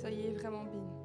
Soyez vraiment bénis.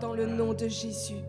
Dans le nom de Jésus.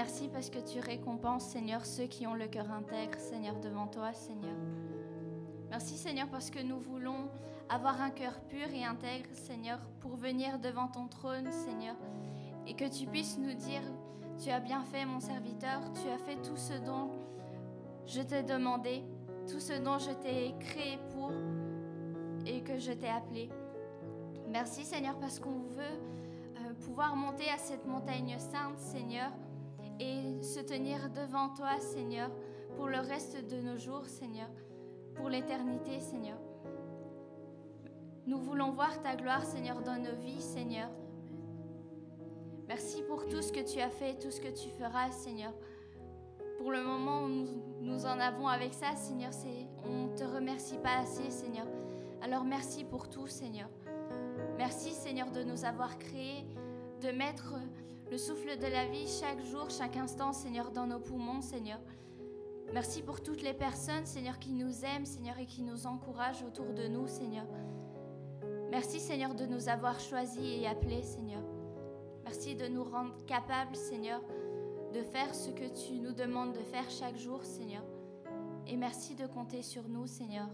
Merci parce que tu récompenses, Seigneur, ceux qui ont le cœur intègre, Seigneur, devant toi, Seigneur. Merci, Seigneur, parce que nous voulons avoir un cœur pur et intègre, Seigneur, pour venir devant ton trône, Seigneur, et que tu puisses nous dire Tu as bien fait, mon serviteur. Tu as fait tout ce dont je t'ai demandé, tout ce dont je t'ai créé pour et que je t'ai appelé. Merci, Seigneur, parce qu'on veut euh, pouvoir monter à cette montagne sainte, Seigneur, et se tenir devant toi, Seigneur, pour le reste de nos jours, Seigneur, pour l'éternité, Seigneur. Nous voulons voir ta gloire, Seigneur, dans nos vies, Seigneur. Merci pour tout ce que tu as fait, tout ce que tu feras, Seigneur. Pour le moment où nous, en avons avec ça, Seigneur, on ne te remercie pas assez, Seigneur. Alors merci pour tout, Seigneur. Merci, Seigneur, de nous avoir créés, de mettre le souffle de la vie chaque jour, chaque instant, Seigneur, dans nos poumons, Seigneur. Merci pour toutes les personnes, Seigneur, qui nous aiment, Seigneur, et qui nous encouragent autour de nous, Seigneur. Merci, Seigneur, de nous avoir choisis et appelés, Seigneur. Merci de nous rendre capables, Seigneur, de faire ce que tu nous demandes de faire chaque jour, Seigneur. Et merci de compter sur nous, Seigneur.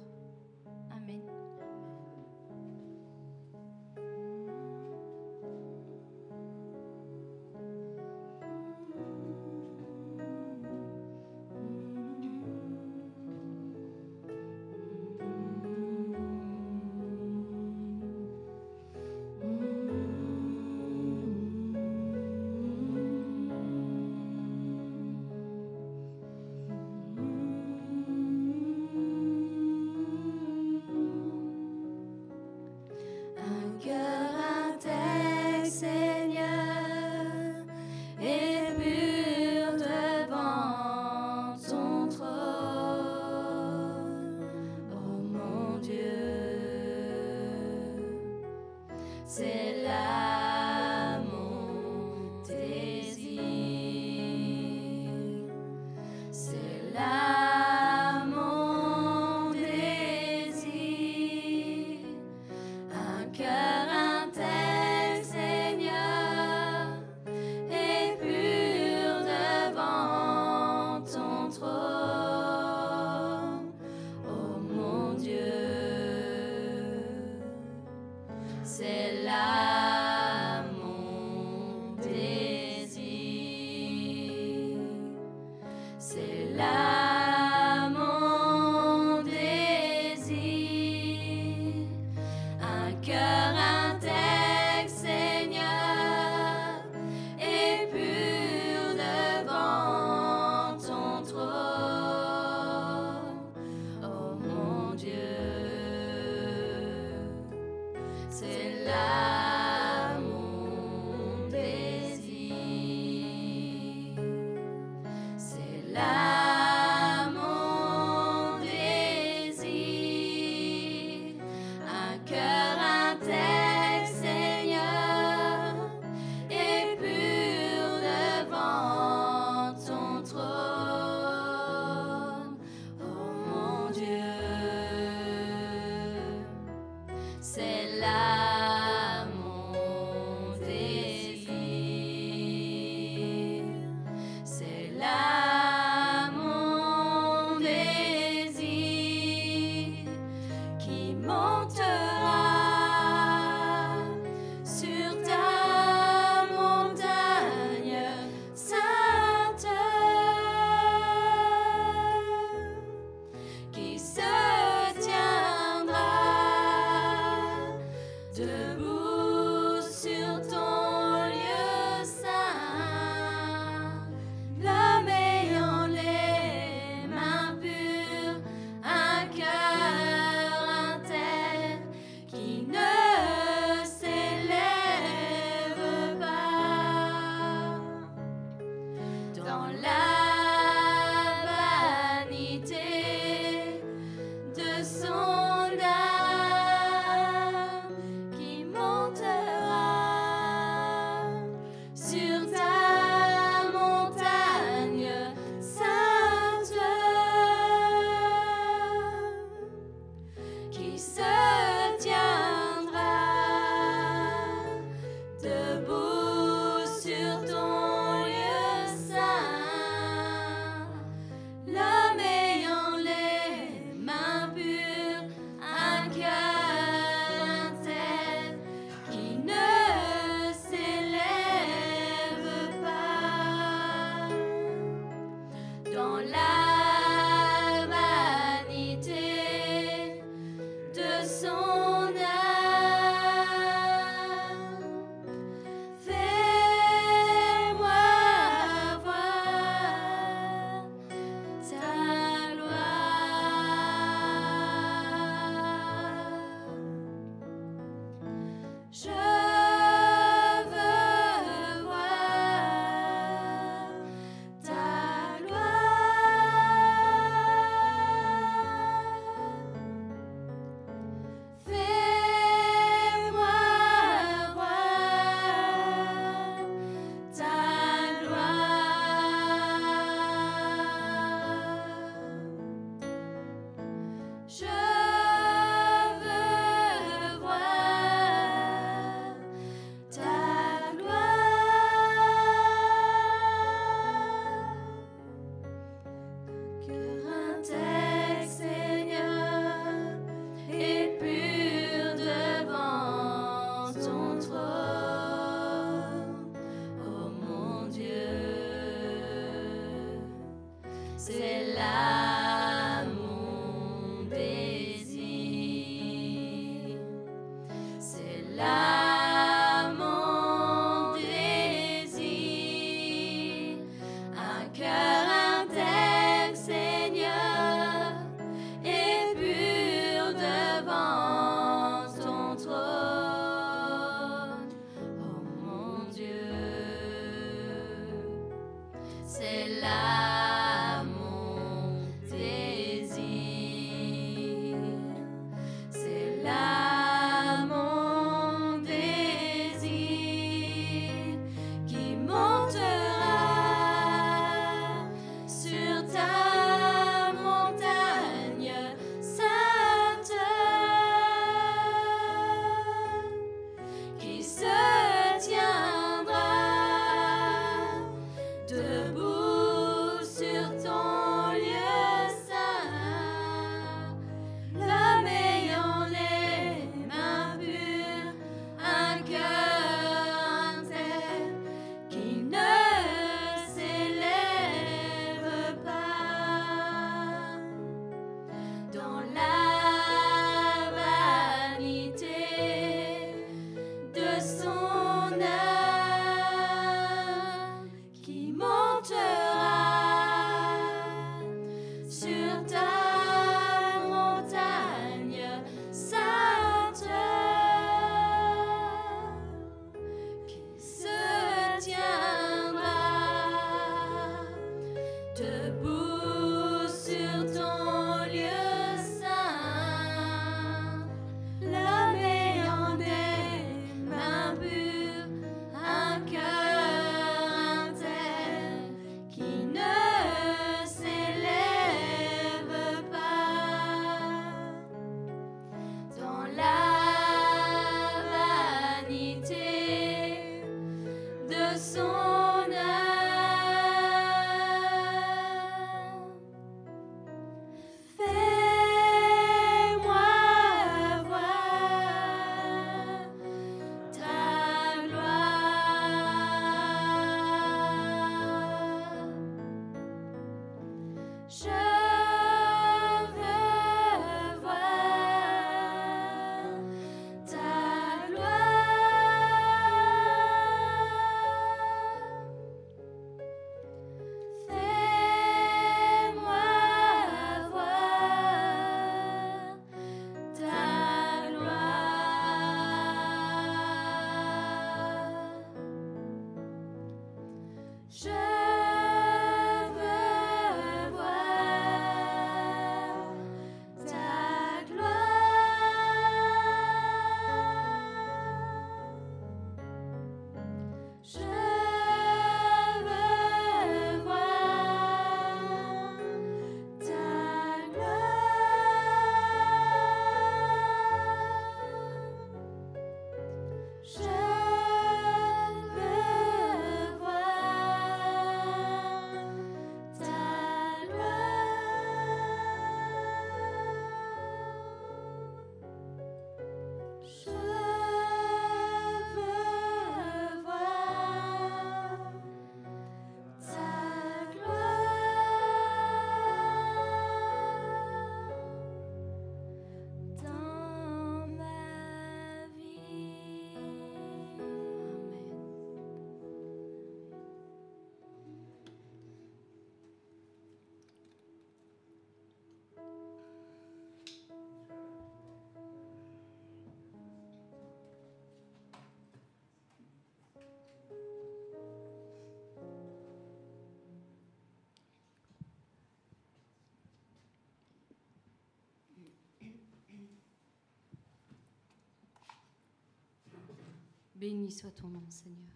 Béni soit ton nom, Seigneur.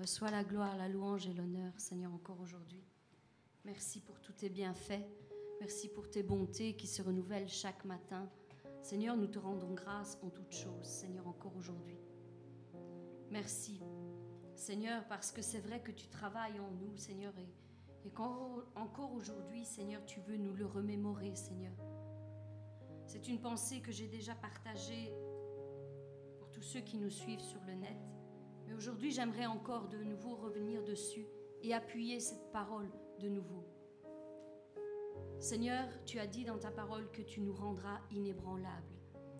Reçois la gloire, la louange et l'honneur, Seigneur, encore aujourd'hui. Merci pour tous tes bienfaits. Merci pour tes bontés qui se renouvellent chaque matin. Seigneur, nous te rendons grâce en toutes choses, Seigneur, encore aujourd'hui. Merci, Seigneur, parce que c'est vrai que tu travailles en nous, Seigneur, et, et encore aujourd'hui, Seigneur, tu veux nous le remémorer, Seigneur. C'est une pensée que j'ai déjà partagée tous ceux qui nous suivent sur le net. Mais aujourd'hui, j'aimerais encore de nouveau revenir dessus et appuyer cette parole de nouveau. Seigneur, tu as dit dans ta parole que tu nous rendras inébranlables.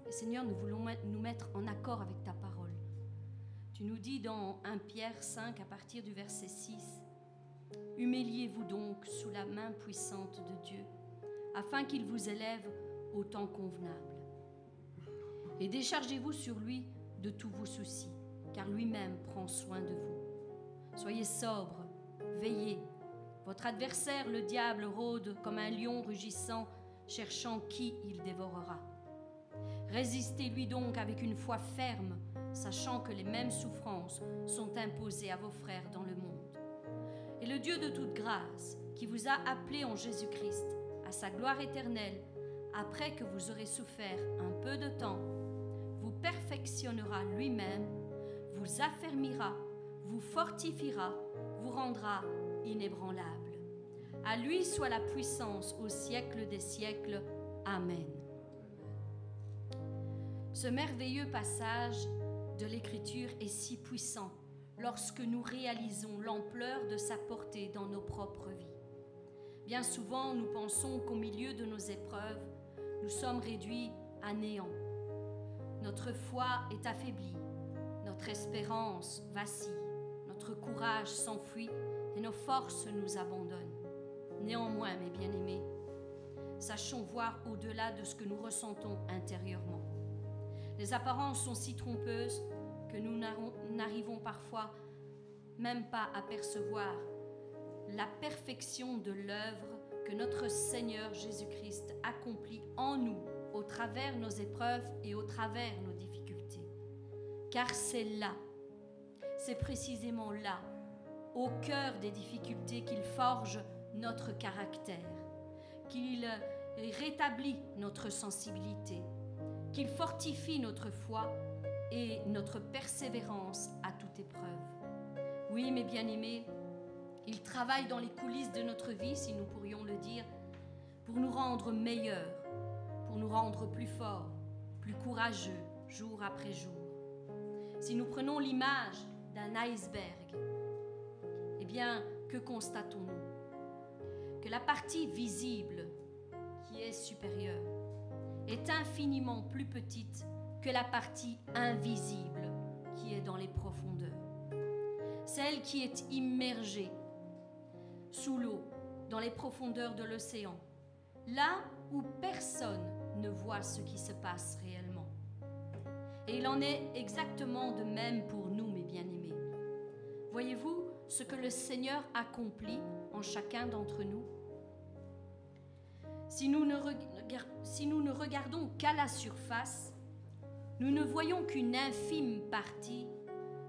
Et Seigneur, nous voulons nous mettre en accord avec ta parole. Tu nous dis dans 1 Pierre 5 à partir du verset 6, Humiliez-vous donc sous la main puissante de Dieu, afin qu'il vous élève au temps convenable. Et déchargez-vous sur lui de tous vos soucis, car lui-même prend soin de vous. Soyez sobres, veillez. Votre adversaire, le diable, rôde comme un lion rugissant, cherchant qui il dévorera. Résistez-lui donc avec une foi ferme, sachant que les mêmes souffrances sont imposées à vos frères dans le monde. Et le Dieu de toute grâce, qui vous a appelé en Jésus-Christ à sa gloire éternelle, après que vous aurez souffert un peu de temps, perfectionnera lui-même, vous affermira, vous fortifiera, vous rendra inébranlable. À lui soit la puissance au siècle des siècles. Amen. Ce merveilleux passage de l'Écriture est si puissant lorsque nous réalisons l'ampleur de sa portée dans nos propres vies. Bien souvent, nous pensons qu'au milieu de nos épreuves, nous sommes réduits à néant. Notre foi est affaiblie, notre espérance vacille, notre courage s'enfuit et nos forces nous abandonnent. Néanmoins, mes bien-aimés, sachons voir au-delà de ce que nous ressentons intérieurement. Les apparences sont si trompeuses que nous n'arrivons parfois même pas à percevoir la perfection de l'œuvre que notre Seigneur Jésus-Christ accomplit en nous au travers nos épreuves et au travers nos difficultés. Car c'est là, c'est précisément là, au cœur des difficultés qu'il forge notre caractère, qu'il rétablit notre sensibilité, qu'il fortifie notre foi et notre persévérance à toute épreuve. Oui, mes bien-aimés, il travaille dans les coulisses de notre vie, si nous pourrions le dire, pour nous rendre meilleurs, nous rendre plus forts, plus courageux, jour après jour. Si nous prenons l'image d'un iceberg, eh bien, que constatons-nous? Que la partie visible, qui est supérieure, est infiniment plus petite que la partie invisible qui est dans les profondeurs. Celle qui est immergée sous l'eau, dans les profondeurs de l'océan, là où personne ne voit ce qui se passe réellement. Et il en est exactement de même pour nous, mes bien-aimés. Voyez-vous ce que le Seigneur accomplit en chacun d'entre nous? Si nous, ne si nous ne regardons qu'à la surface, nous ne voyons qu'une infime partie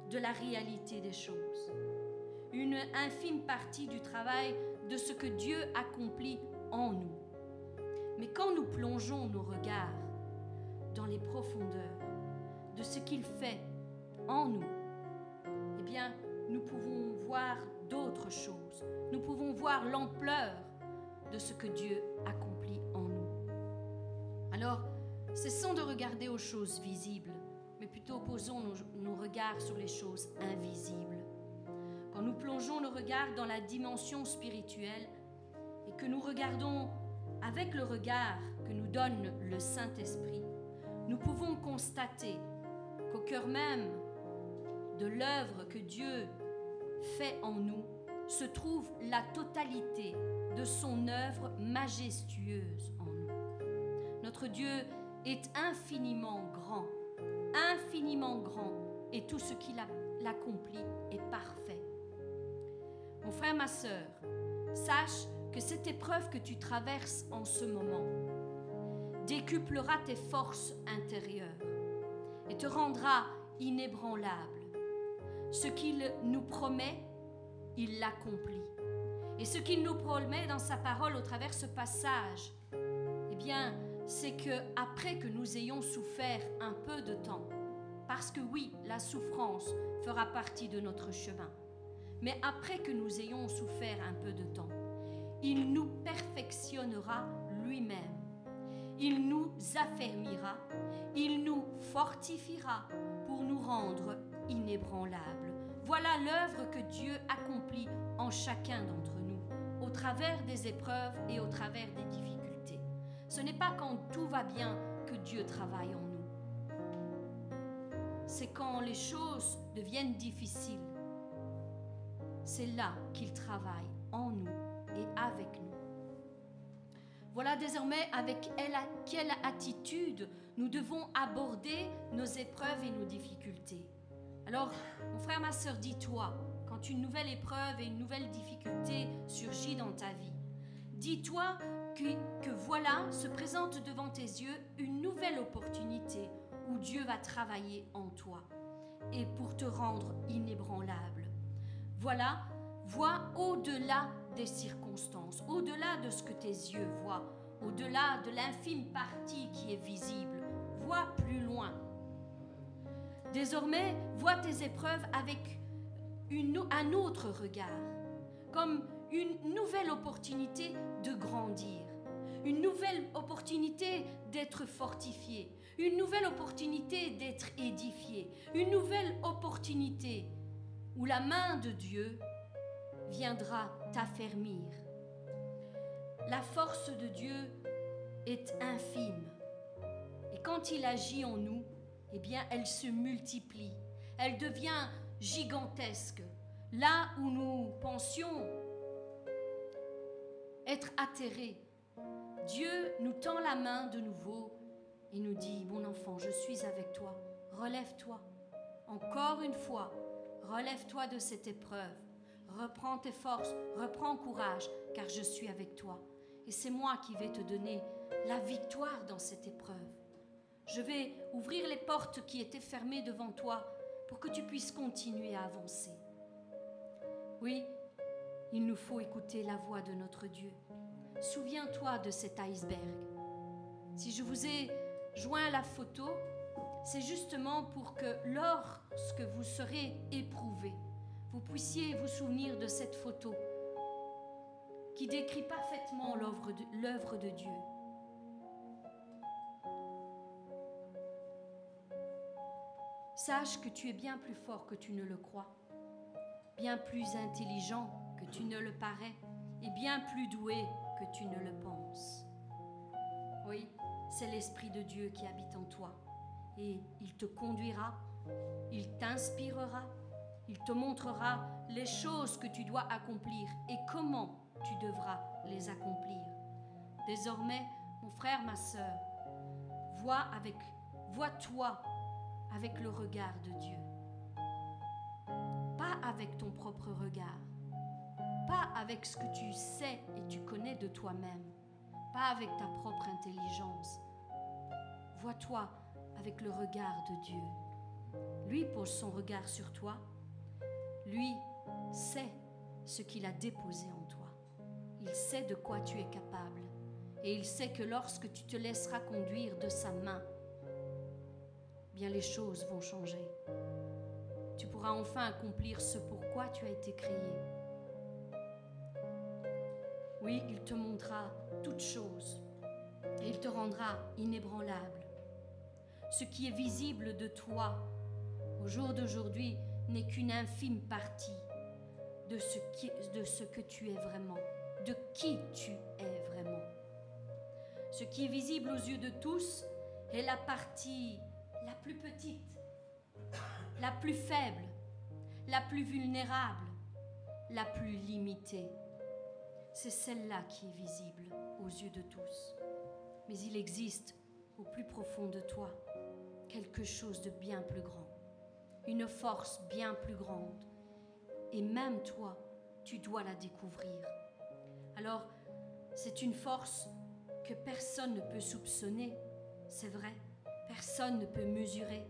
de la réalité des choses, une infime partie du travail de ce que Dieu accomplit en nous. Mais quand nous plongeons nos regards dans les profondeurs de ce qu'il fait en nous, eh bien, nous pouvons voir d'autres choses. Nous pouvons voir l'ampleur de ce que Dieu accomplit en nous. Alors, cessons de regarder aux choses visibles, mais plutôt posons nos, nos, regards sur les choses invisibles. Quand nous plongeons nos regards dans la dimension spirituelle et que nous regardons avec le regard que nous donne le Saint-Esprit, nous pouvons constater qu'au cœur même de l'œuvre que Dieu fait en nous se trouve la totalité de son œuvre majestueuse en nous. Notre Dieu est infiniment grand, infiniment grand, et tout ce qu'il accomplit est parfait. Mon frère, ma sœur, sache cette épreuve que tu traverses en ce moment décuplera tes forces intérieures et te rendra inébranlable. Ce qu'il nous promet, il l'accomplit. Et ce qu'il nous promet dans sa parole au travers ce passage, eh bien, c'est que après que nous ayons souffert un peu de temps, parce que oui, la souffrance fera partie de notre chemin, mais après que nous ayons souffert un peu de temps, il nous perfectionnera lui-même. Il nous affermira, il nous fortifiera pour nous rendre inébranlables. Voilà l'œuvre que Dieu accomplit en chacun d'entre nous. au travers des épreuves et au travers des difficultés. Ce n'est pas quand tout va bien que Dieu travaille en nous. C'est quand les choses deviennent difficiles. C'est là qu'il travaille en nous et avec nous. Voilà désormais avec quelle attitude nous devons aborder nos épreuves et nos difficultés. Alors, mon frère, ma soeur, dis-toi, quand une nouvelle épreuve et une nouvelle difficulté surgit dans ta vie, dis-toi que, que voilà se présente devant tes yeux une nouvelle opportunité où Dieu va travailler en toi et pour te rendre inébranlable. Voilà, vois au-delà des circonstances, au-delà de ce que tes yeux voient, au-delà de l'infime partie qui est visible. Vois plus loin. Désormais, vois tes épreuves avec un autre regard, comme une nouvelle opportunité de grandir, une nouvelle opportunité d'être fortifié, une nouvelle opportunité d'être édifié, une nouvelle opportunité où la main de Dieu viendra t'affermir. La force de Dieu est infime. Et quand il agit en nous, eh bien, elle se multiplie. Elle devient gigantesque. Là où nous pensions être atterrés, Dieu nous tend la main de nouveau et nous dit, mon enfant, je suis avec toi. Relève-toi. Encore une fois, relève-toi de cette épreuve. Reprends tes forces, reprends courage, car je suis avec toi. Et c'est moi qui vais te donner la victoire dans cette épreuve. Je vais ouvrir les portes qui étaient fermées devant toi pour que tu puisses continuer à avancer. Oui, il nous faut écouter la voix de notre Dieu. Souviens-toi de cet iceberg. Si je vous ai joint la photo, c'est justement pour que lorsque vous serez éprouvé, vous puissiez vous souvenir de cette photo qui décrit parfaitement l'œuvre de, de Dieu. Sache que tu es bien plus fort que tu ne le crois, bien plus intelligent que tu ne le parais et bien plus doué que tu ne le penses. Oui, c'est l'Esprit de Dieu qui habite en toi et il te conduira, il t'inspirera, il te montrera les choses que tu dois accomplir et comment tu devras les accomplir. Désormais, mon frère, ma sœur, vois avec vois-toi avec le regard de Dieu. Pas avec ton propre regard. Pas avec ce que tu sais et tu connais de toi-même. Pas avec ta propre intelligence. Vois-toi avec le regard de Dieu. Lui pose son regard sur toi. Lui sait ce qu'il a déposé en toi. Il sait de quoi tu es capable. Et il sait que lorsque tu te laisseras conduire de sa main, bien les choses vont changer. Tu pourras enfin accomplir ce pourquoi tu as été créé. Oui, il te montrera toutes choses et il te rendra inébranlable. Ce qui est visible de toi au jour d'aujourd'hui n'est qu'une infime partie de ce, que tu es vraiment, de qui tu es vraiment. Ce qui est visible aux yeux de tous est la partie la plus petite, la plus faible, la plus vulnérable, la plus limitée. C'est celle-là qui est visible aux yeux de tous. Mais il existe au plus profond de toi quelque chose de bien plus grand, une force bien plus grande. Et même toi, tu dois la découvrir. Alors, c'est une force que personne ne peut soupçonner, c'est vrai, personne ne peut mesurer,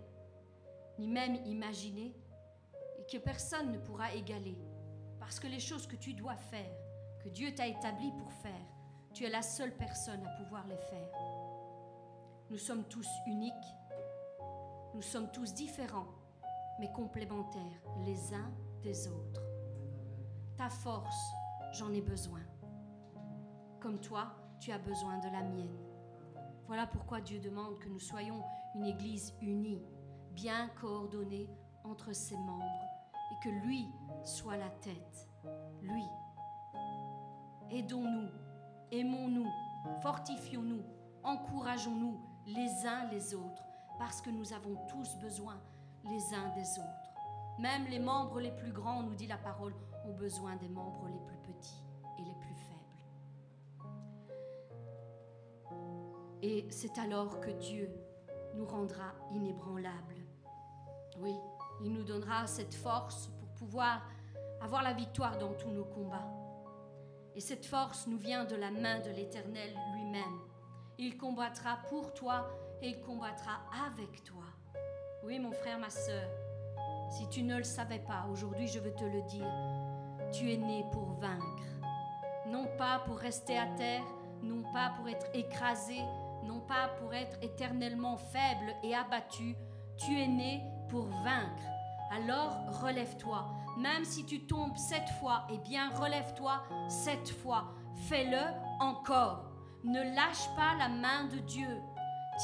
ni même imaginer, et que personne ne pourra égaler. Parce que les choses que tu dois faire, que Dieu t'a établi pour faire, tu es la seule personne à pouvoir les faire. Nous sommes tous uniques, nous sommes tous différents, mais complémentaires les uns des autres. Ta force, j'en ai besoin. Comme toi, tu as besoin de la mienne. Voilà pourquoi Dieu demande que nous soyons une Église unie, bien coordonnée entre ses membres, et que lui soit la tête, lui. Aidons-nous, aimons-nous, fortifions-nous, encourageons-nous les uns les autres, parce que nous avons tous besoin les uns des autres. Même les membres les plus grands, nous dit la parole, ont besoin des membres les plus petits et les plus faibles. Et c'est alors que Dieu nous rendra inébranlables. Oui, il nous donnera cette force pour pouvoir avoir la victoire dans tous nos combats. Et cette force nous vient de la main de l'Éternel lui-même. Il combattra pour toi et il combattra avec toi. Oui, mon frère, ma sœur, si tu ne le savais pas, aujourd'hui je veux te le dire, tu es né pour vaincre. Non pas pour rester à terre, non pas pour être écrasé, non pas pour être éternellement faible et abattu, tu es né pour vaincre. Alors relève-toi. Même si tu tombes sept fois, eh bien relève-toi sept fois. Fais-le encore. Ne lâche pas la main de Dieu.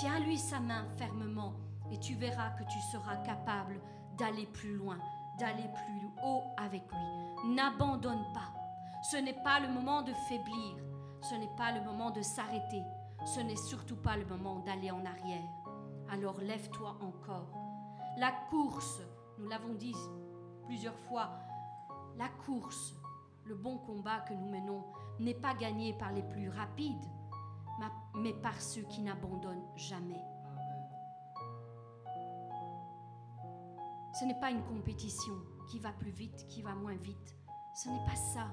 Tiens-lui sa main fermement et tu verras que tu seras capable d'aller plus loin, d'aller plus haut avec lui. N'abandonne pas. Ce n'est pas le moment de faiblir. Ce n'est pas le moment de s'arrêter. Ce n'est surtout pas le moment d'aller en arrière. Alors lève-toi encore. La course, nous l'avons dit plusieurs fois, la course, le bon combat que nous menons, n'est pas gagné par les plus rapides, mais par ceux qui n'abandonnent jamais. Ce n'est pas une compétition qui va plus vite, qui va moins vite. Ce n'est pas ça.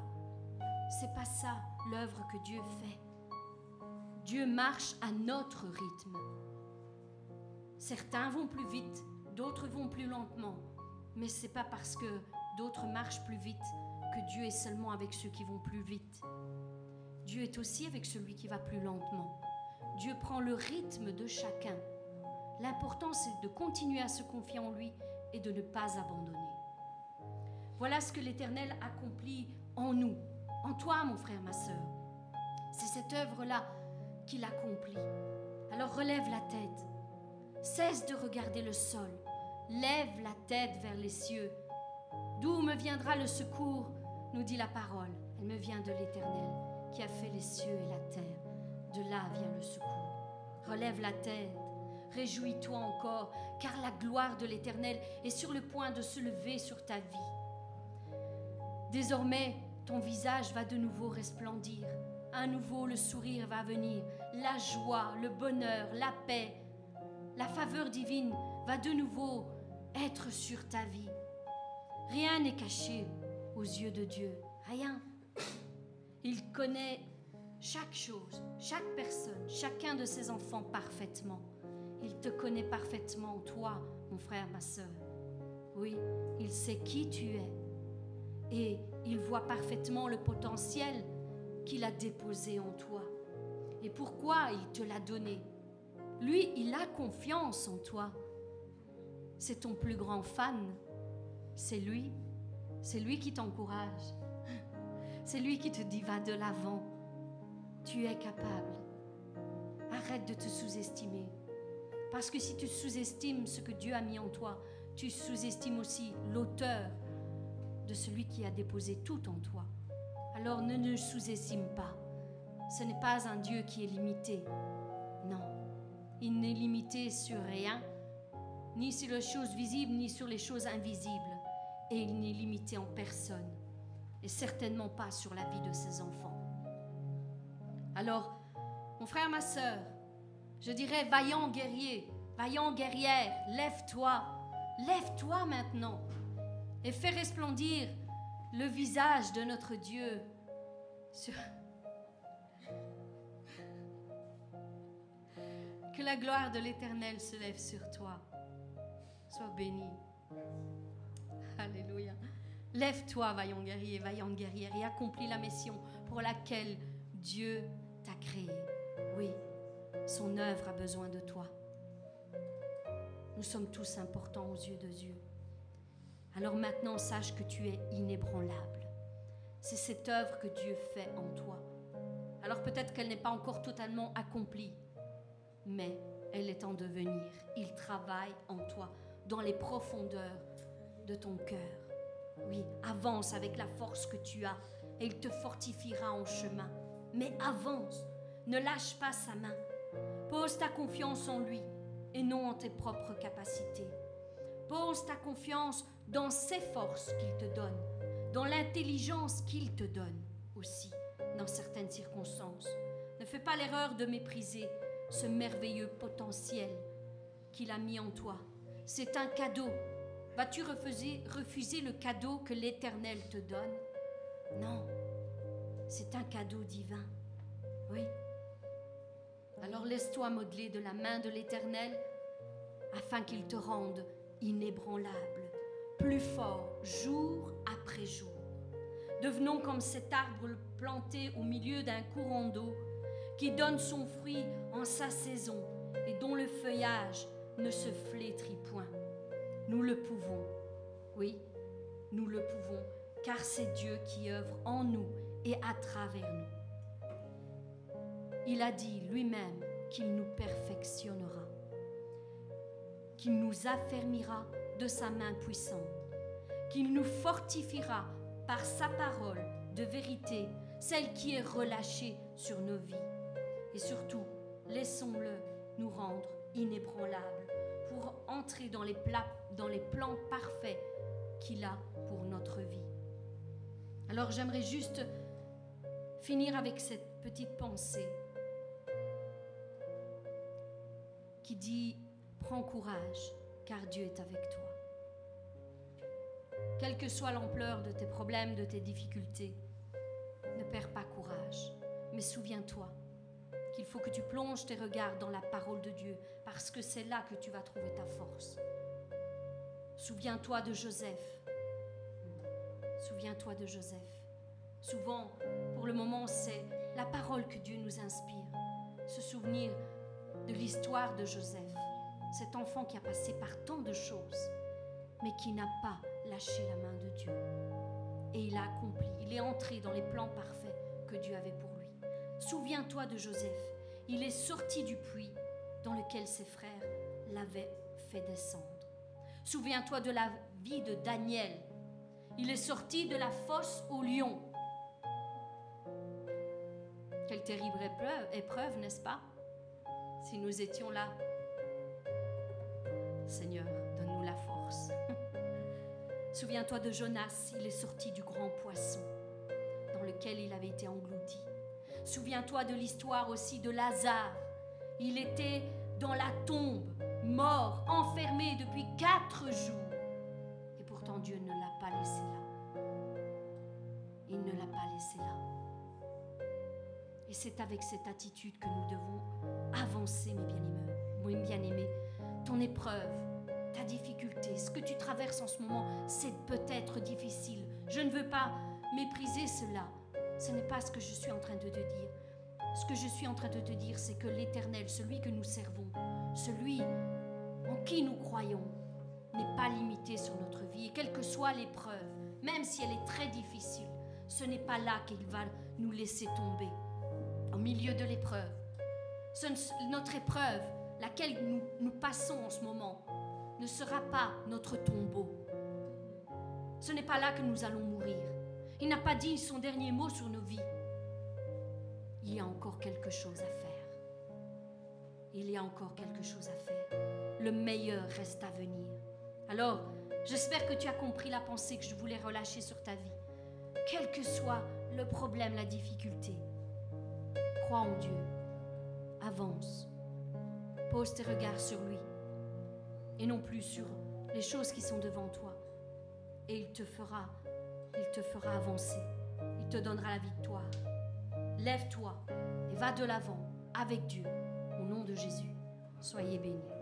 C'est pas ça l'œuvre que Dieu fait. Dieu marche à notre rythme. Certains vont plus vite, d'autres vont plus lentement. Mais ce n'est pas parce que d'autres marchent plus vite que Dieu est seulement avec ceux qui vont plus vite. Dieu est aussi avec celui qui va plus lentement. Dieu prend le rythme de chacun. L'important, c'est de continuer à se confier en lui et de ne pas abandonner. Voilà ce que l'Éternel accomplit en nous, en toi, mon frère, ma sœur. C'est cette œuvre-là qu'il accomplit. Alors relève la tête. Cesse de regarder le sol. Lève la tête vers les cieux. D'où me viendra le secours nous dit la parole. Elle me vient de l'Éternel qui a fait les cieux et la terre. De là vient le secours. Relève la tête. Réjouis-toi encore, car la gloire de l'Éternel est sur le point de se lever sur ta vie. Désormais, ton visage va de nouveau resplendir. À nouveau, le sourire va venir. La joie, le bonheur, la paix, la faveur divine va de nouveau être sur ta vie. Rien n'est caché aux yeux de Dieu. Rien. Il connaît chaque chose, chaque personne, chacun de ses enfants parfaitement. Il te connaît parfaitement, toi, mon frère, ma soeur. Oui, il sait qui tu es. Et il voit parfaitement le potentiel qu'il a déposé en toi. Et pourquoi il te l'a donné? Lui, il a confiance en toi. C'est ton plus grand fan. C'est lui. C'est lui qui t'encourage. C'est lui qui te dit va de l'avant. Tu es capable. Arrête de te sous-estimer. Parce que si tu sous-estimes ce que Dieu a mis en toi, tu sous-estimes aussi l'auteur de celui qui a déposé tout en toi. Alors ne nous sous-estime pas. Ce n'est pas un Dieu qui est limité. Non. Il n'est limité sur rien, ni sur les choses visibles, ni sur les choses invisibles. Et il n'est limité en personne. Et certainement pas sur la vie de ses enfants. Alors, mon frère, ma soeur, je dirais, vaillant guerrier, vaillant guerrière, lève-toi, lève-toi maintenant et fais resplendir le visage de notre Dieu. Que la gloire de l'Éternel se lève sur toi. Sois béni. Alléluia. Lève-toi, vaillant guerrier, vaillante guerrière, et accomplis la mission pour laquelle Dieu t'a créé. Oui, son œuvre a besoin de toi. Nous sommes tous importants aux yeux de Dieu. Alors maintenant, sache que tu es inébranlable. C'est cette œuvre que Dieu fait en toi. Alors peut-être qu'elle n'est pas encore totalement accomplie, mais elle est en devenir. Il travaille en toi, dans les profondeurs de ton cœur. Oui, avance avec la force que tu as. et il te fortifiera en chemin. Mais avance, ne lâche pas sa main. Pose ta confiance en lui et non en tes propres capacités. Pose ta confiance dans ses forces qu'il te donne, dans l'intelligence qu'il te donne aussi dans certaines circonstances. Ne fais pas l'erreur de mépriser ce merveilleux potentiel qu'il a mis en toi. C'est un cadeau. Vas-tu refuser, le cadeau que l'Éternel te donne? Non, c'est un cadeau divin. Oui. Alors laisse-toi modeler de la main de l'Éternel afin qu'il te rende inébranlable, plus fort jour après jour. Devenons comme cet arbre planté au milieu d'un courant d'eau qui donne son fruit en sa saison et dont le feuillage ne se flétrit point. Nous le pouvons, oui, nous le pouvons, car c'est Dieu qui œuvre en nous et à travers nous. Il a dit lui-même qu'il nous perfectionnera, qu'il nous affermira de sa main puissante, qu'il nous fortifiera par sa parole de vérité, celle qui est relâchée sur nos vies. Et surtout, laissons-le nous rendre inébranlables pour entrer dans les, dans les plans parfaits qu'il a pour notre vie. Alors j'aimerais juste finir avec cette petite pensée qui dit, prends courage, car Dieu est avec toi. Quelle que soit l'ampleur de tes problèmes, de tes difficultés, ne perds pas courage, mais souviens-toi qu'il faut que tu plonges tes regards dans la parole de Dieu, parce que c'est là que tu vas trouver ta force. Souviens-toi de Joseph. Souviens-toi de Joseph. Souvent, pour le moment, c'est la parole que Dieu nous inspire. Se souvenir de l'histoire de Joseph, cet enfant qui a passé par tant de choses, mais qui n'a pas lâché la main de Dieu. Et il a accompli, il est entré dans les plans parfaits que Dieu avait pour lui. Souviens-toi de Joseph. Il est sorti du puits dans lequel ses frères l'avaient fait descendre. Souviens-toi de la vie de Daniel. Il est sorti de la fosse au lion. Quelle terrible épreuve, épreuve n'est-ce pas? Si nous étions là. Seigneur, donne-nous la force. Souviens-toi de Jonas, il est sorti du grand poisson dans lequel il avait été englouti. Souviens-toi de l'histoire aussi de Lazare. Il était dans la tombe, mort, enfermé depuis quatre jours. Et pourtant Dieu ne l'a pas laissé là. Il ne l'a pas laissé là. Et c'est avec cette attitude que nous devons avancer, mes bien-aimés. Mes bien-aimés, ton épreuve, ta difficulté, ce que tu traverses en ce moment, c'est peut-être difficile. Je ne veux pas mépriser cela. Ce n'est pas ce que je suis en train de te dire. Ce que je suis en train de te dire, c'est que l'Éternel, celui que nous servons, celui en qui nous croyons, n'est pas limité sur notre vie. Et quelle que soit l'épreuve, même si elle est très difficile, ce n'est pas là qu'il va nous laisser tomber. Au milieu de l'épreuve. Notre épreuve, laquelle nous, passons en ce moment, ne sera pas notre tombeau. Ce n'est pas là que nous allons mourir. Il n'a pas dit son dernier mot sur nos vies. Il y a encore quelque chose à faire. Il y a encore quelque chose à faire. Le meilleur reste à venir. Alors, j'espère que tu as compris la pensée que je voulais relâcher sur ta vie. Quel que soit le problème, la difficulté, crois en Dieu. Avance. Pose tes regards sur lui et non plus sur les choses qui sont devant toi. Et il te fera il te fera avancer. Il te donnera la victoire. Lève-toi et va de l'avant avec Dieu. Au nom de Jésus, soyez bénis.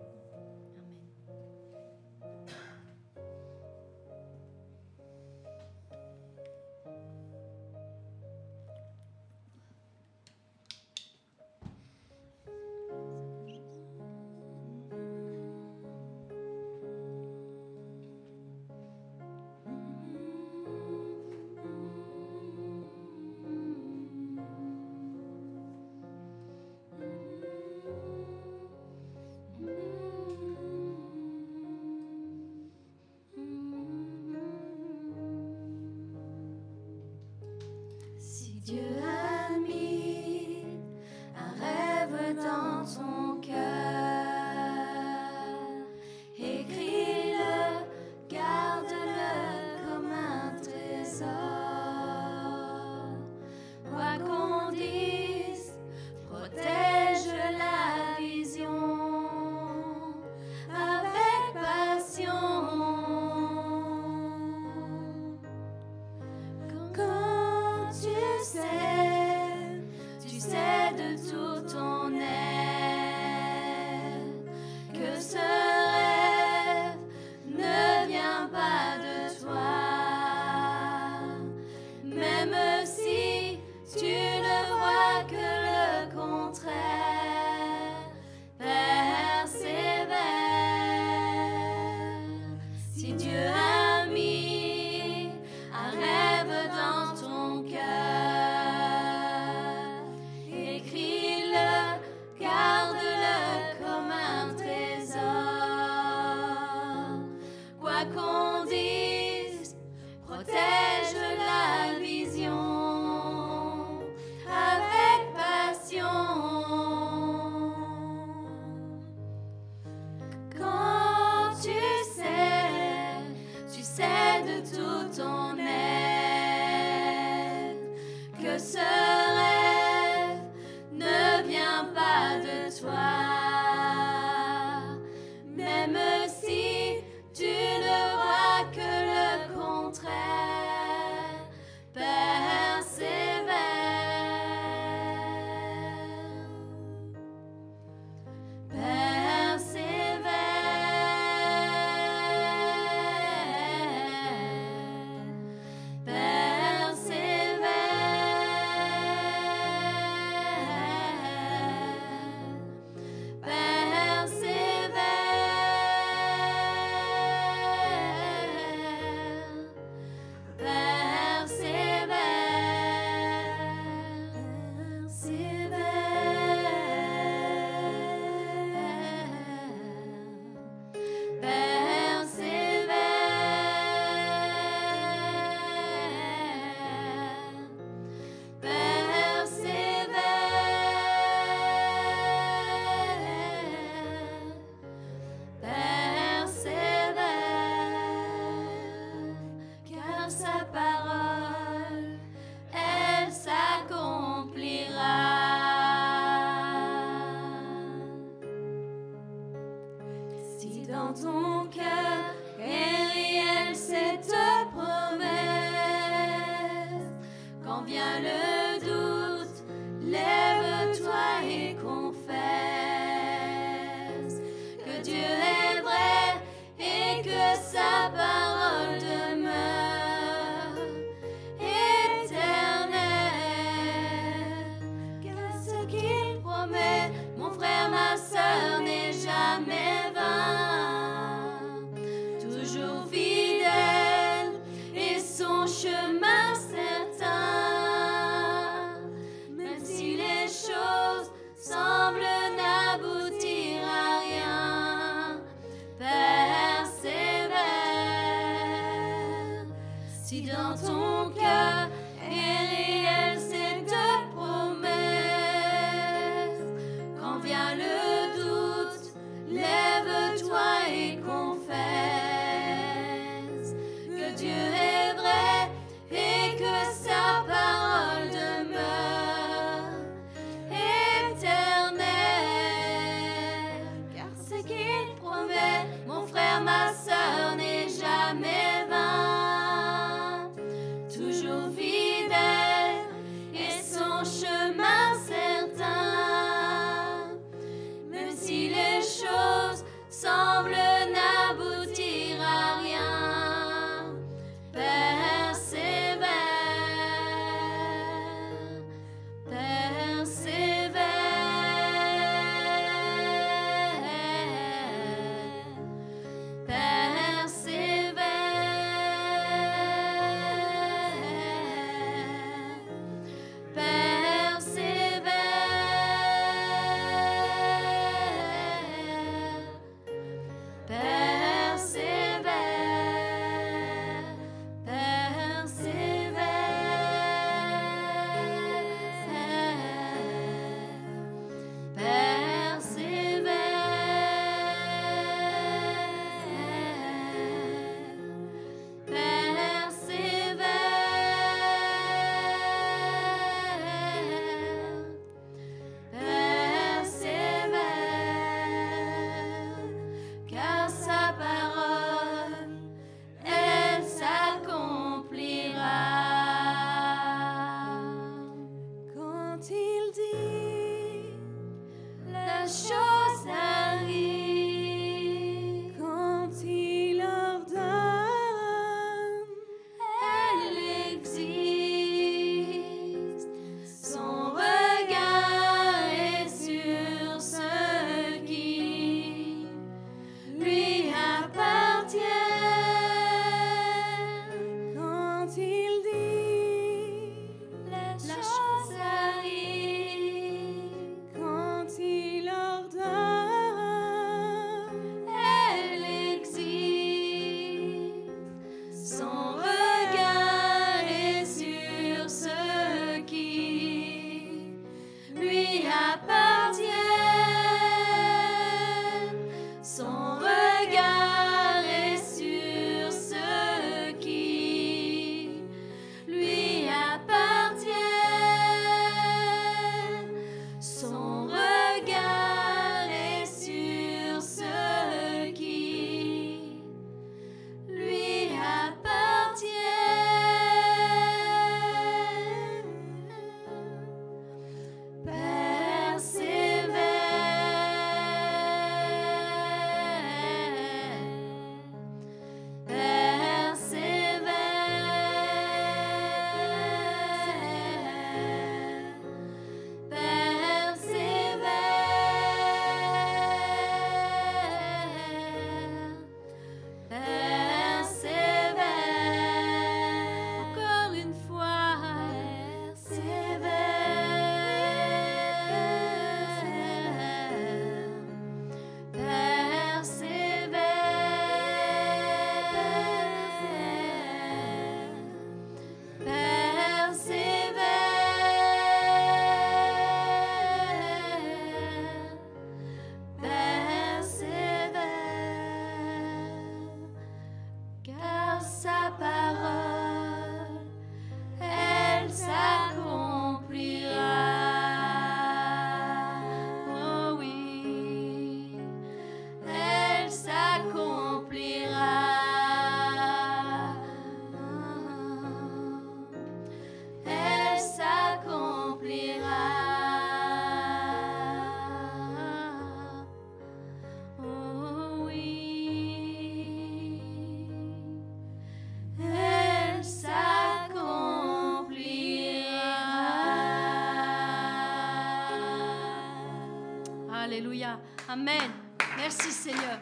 Amen. Merci Seigneur.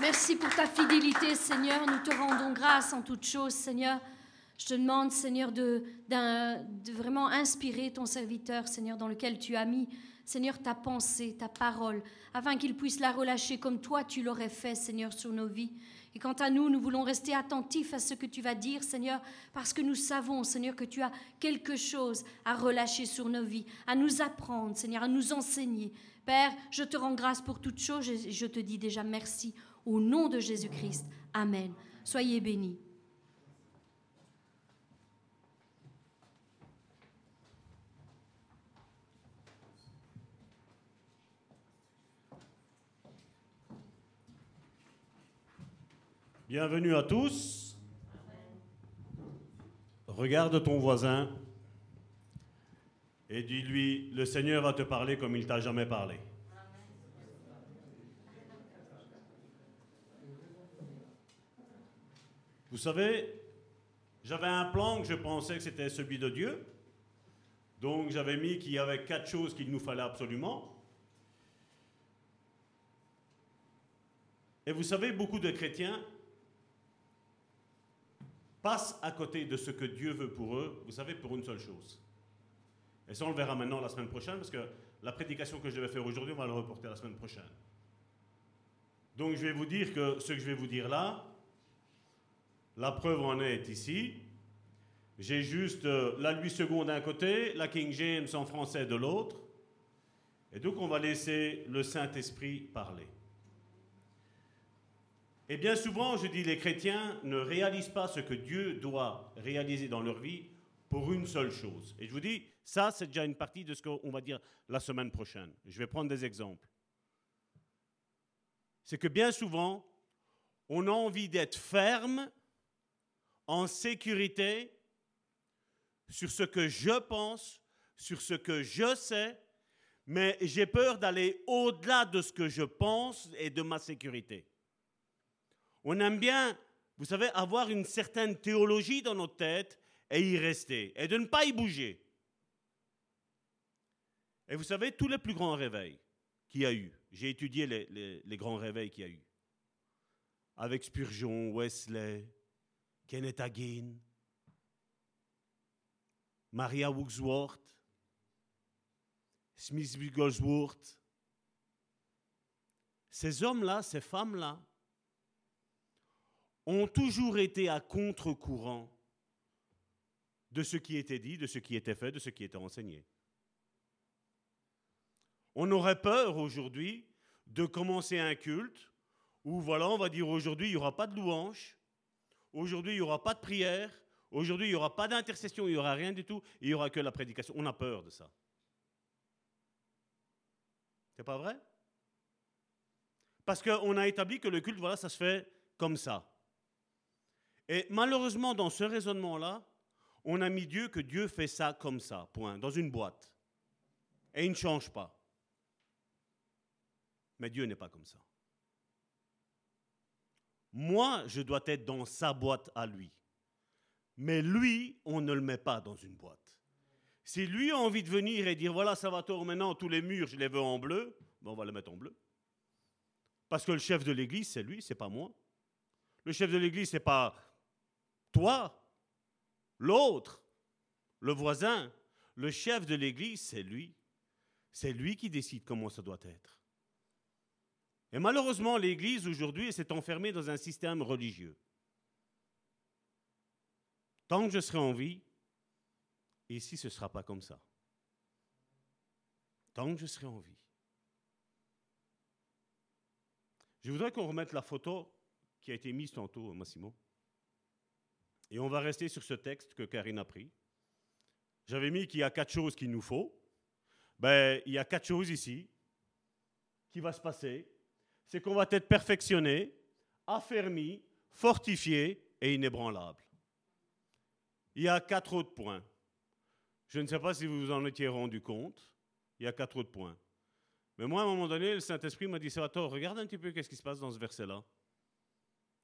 Merci pour ta fidélité Seigneur. Nous te rendons grâce en toutes choses Seigneur. Je te demande Seigneur de, de vraiment inspirer ton serviteur Seigneur dans lequel tu as mis Seigneur ta pensée, ta parole, afin qu'il puisse la relâcher comme toi tu l'aurais fait Seigneur sur nos vies. Et quant à nous, nous voulons rester attentifs à ce que tu vas dire, Seigneur, parce que nous savons, Seigneur, que tu as quelque chose à relâcher sur nos vies, à nous apprendre, Seigneur, à nous enseigner. Père, je te rends grâce pour toutes choses et je te dis déjà merci au nom de Jésus-Christ. Amen. Soyez bénis. Bienvenue à tous. Regarde ton voisin et dis-lui, le Seigneur va te parler comme il t'a jamais parlé. Vous savez, j'avais un plan que je pensais que c'était celui de Dieu. Donc j'avais mis qu'il y avait quatre choses qu'il nous fallait absolument. Et vous savez, beaucoup de chrétiens passent à côté de ce que Dieu veut pour eux, vous savez, pour une seule chose. Et ça, on le verra maintenant la semaine prochaine, parce que la prédication que je devais faire aujourd'hui, on va le reporter la semaine prochaine. Donc je vais vous dire que ce que je vais vous dire là, la preuve en est ici. J'ai juste euh, la 8 secondes d'un côté, la King James en français de l'autre. Et donc on va laisser le Saint-Esprit parler. Et bien souvent, je dis, les chrétiens ne réalisent pas ce que Dieu doit réaliser dans leur vie pour une seule chose. Et je vous dis, ça, c'est déjà une partie de ce qu'on va dire la semaine prochaine. Je vais prendre des exemples. C'est que bien souvent, on a envie d'être ferme, en sécurité, sur ce que je pense, sur ce que je sais, mais j'ai peur d'aller au-delà de ce que je pense et de ma sécurité. On aime bien, vous savez, avoir une certaine théologie dans notre tête et y rester, et de ne pas y bouger. Et vous savez, tous les plus grands réveils qu'il y a eu, j'ai étudié les, grands réveils qu'il y a eu, avec Spurgeon, Wesley, Kenneth Hagin, Maria Woodsworth, Smith Wigglesworth. Ces hommes-là, ces femmes-là, ont toujours été à contre-courant de ce qui était dit, de ce qui était fait, de ce qui était enseigné. On aurait peur aujourd'hui de commencer un culte où, voilà, on va dire aujourd'hui, il n'y aura pas de louange, aujourd'hui, il n'y aura pas de prière, aujourd'hui, il n'y aura pas d'intercession, il n'y aura rien du tout, il n'y aura que la prédication. On a peur de ça. C'est pas vrai? Parce qu'on a établi que le culte, voilà, ça se fait comme ça. Et malheureusement, dans ce raisonnement-là, on a mis Dieu que Dieu fait ça comme ça, point, dans une boîte. Et il ne change pas. Mais Dieu n'est pas comme ça. Moi, je dois être dans sa boîte à lui. Mais lui, on ne le met pas dans une boîte. Si lui a envie de venir et dire voilà, ça va tort maintenant, tous les murs, je les veux en bleu, ben on va les mettre en bleu. Parce que le chef de l'église, c'est lui, c'est pas moi. Le chef de l'église, c'est pas toi, l'autre, le voisin. Le chef de l'église, c'est lui. C'est lui qui décide comment ça doit être. Et malheureusement, l'Église aujourd'hui s'est enfermée dans un système religieux. Tant que je serai en vie, ici ce ne sera pas comme ça. Tant que je serai en vie. Je voudrais qu'on remette la photo qui a été mise tantôt, Massimo. Et on va rester sur ce texte que Karine a pris. J'avais mis qu'il y a quatre choses qu'il nous faut. Ben, il y a quatre choses ici qui va se passer c'est qu'on va être perfectionné, affermi, fortifié et inébranlable. Il y a quatre autres points. Je ne sais pas si vous vous en étiez rendu compte. Il y a quatre autres points. Mais moi, à un moment donné, le Saint-Esprit m'a dit, Salvatore, regarde un petit peu qu'est-ce qui se passe dans ce verset-là.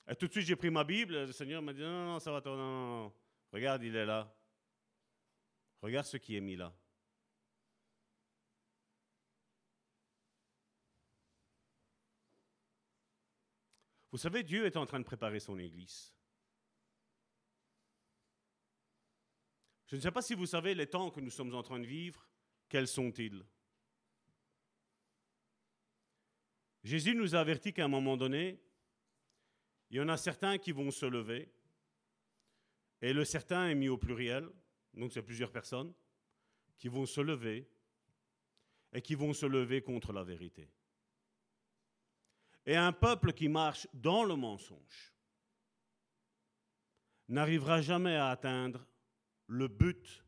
Et tout de suite, j'ai pris ma Bible. Le Seigneur m'a dit, non, non, non, Salvatore, non, non, non. Regarde, il est là. Regarde ce qui est mis là. Vous savez, Dieu est en train de préparer son Église. Je ne sais pas si vous savez les temps que nous sommes en train de vivre, quels sont-ils? Jésus nous a averti qu'à un moment donné, il y en a certains qui vont se lever, et le certain est mis au pluriel, donc c'est plusieurs personnes, qui vont se lever et qui vont se lever contre la vérité. Et un peuple qui marche dans le mensonge n'arrivera jamais à atteindre le but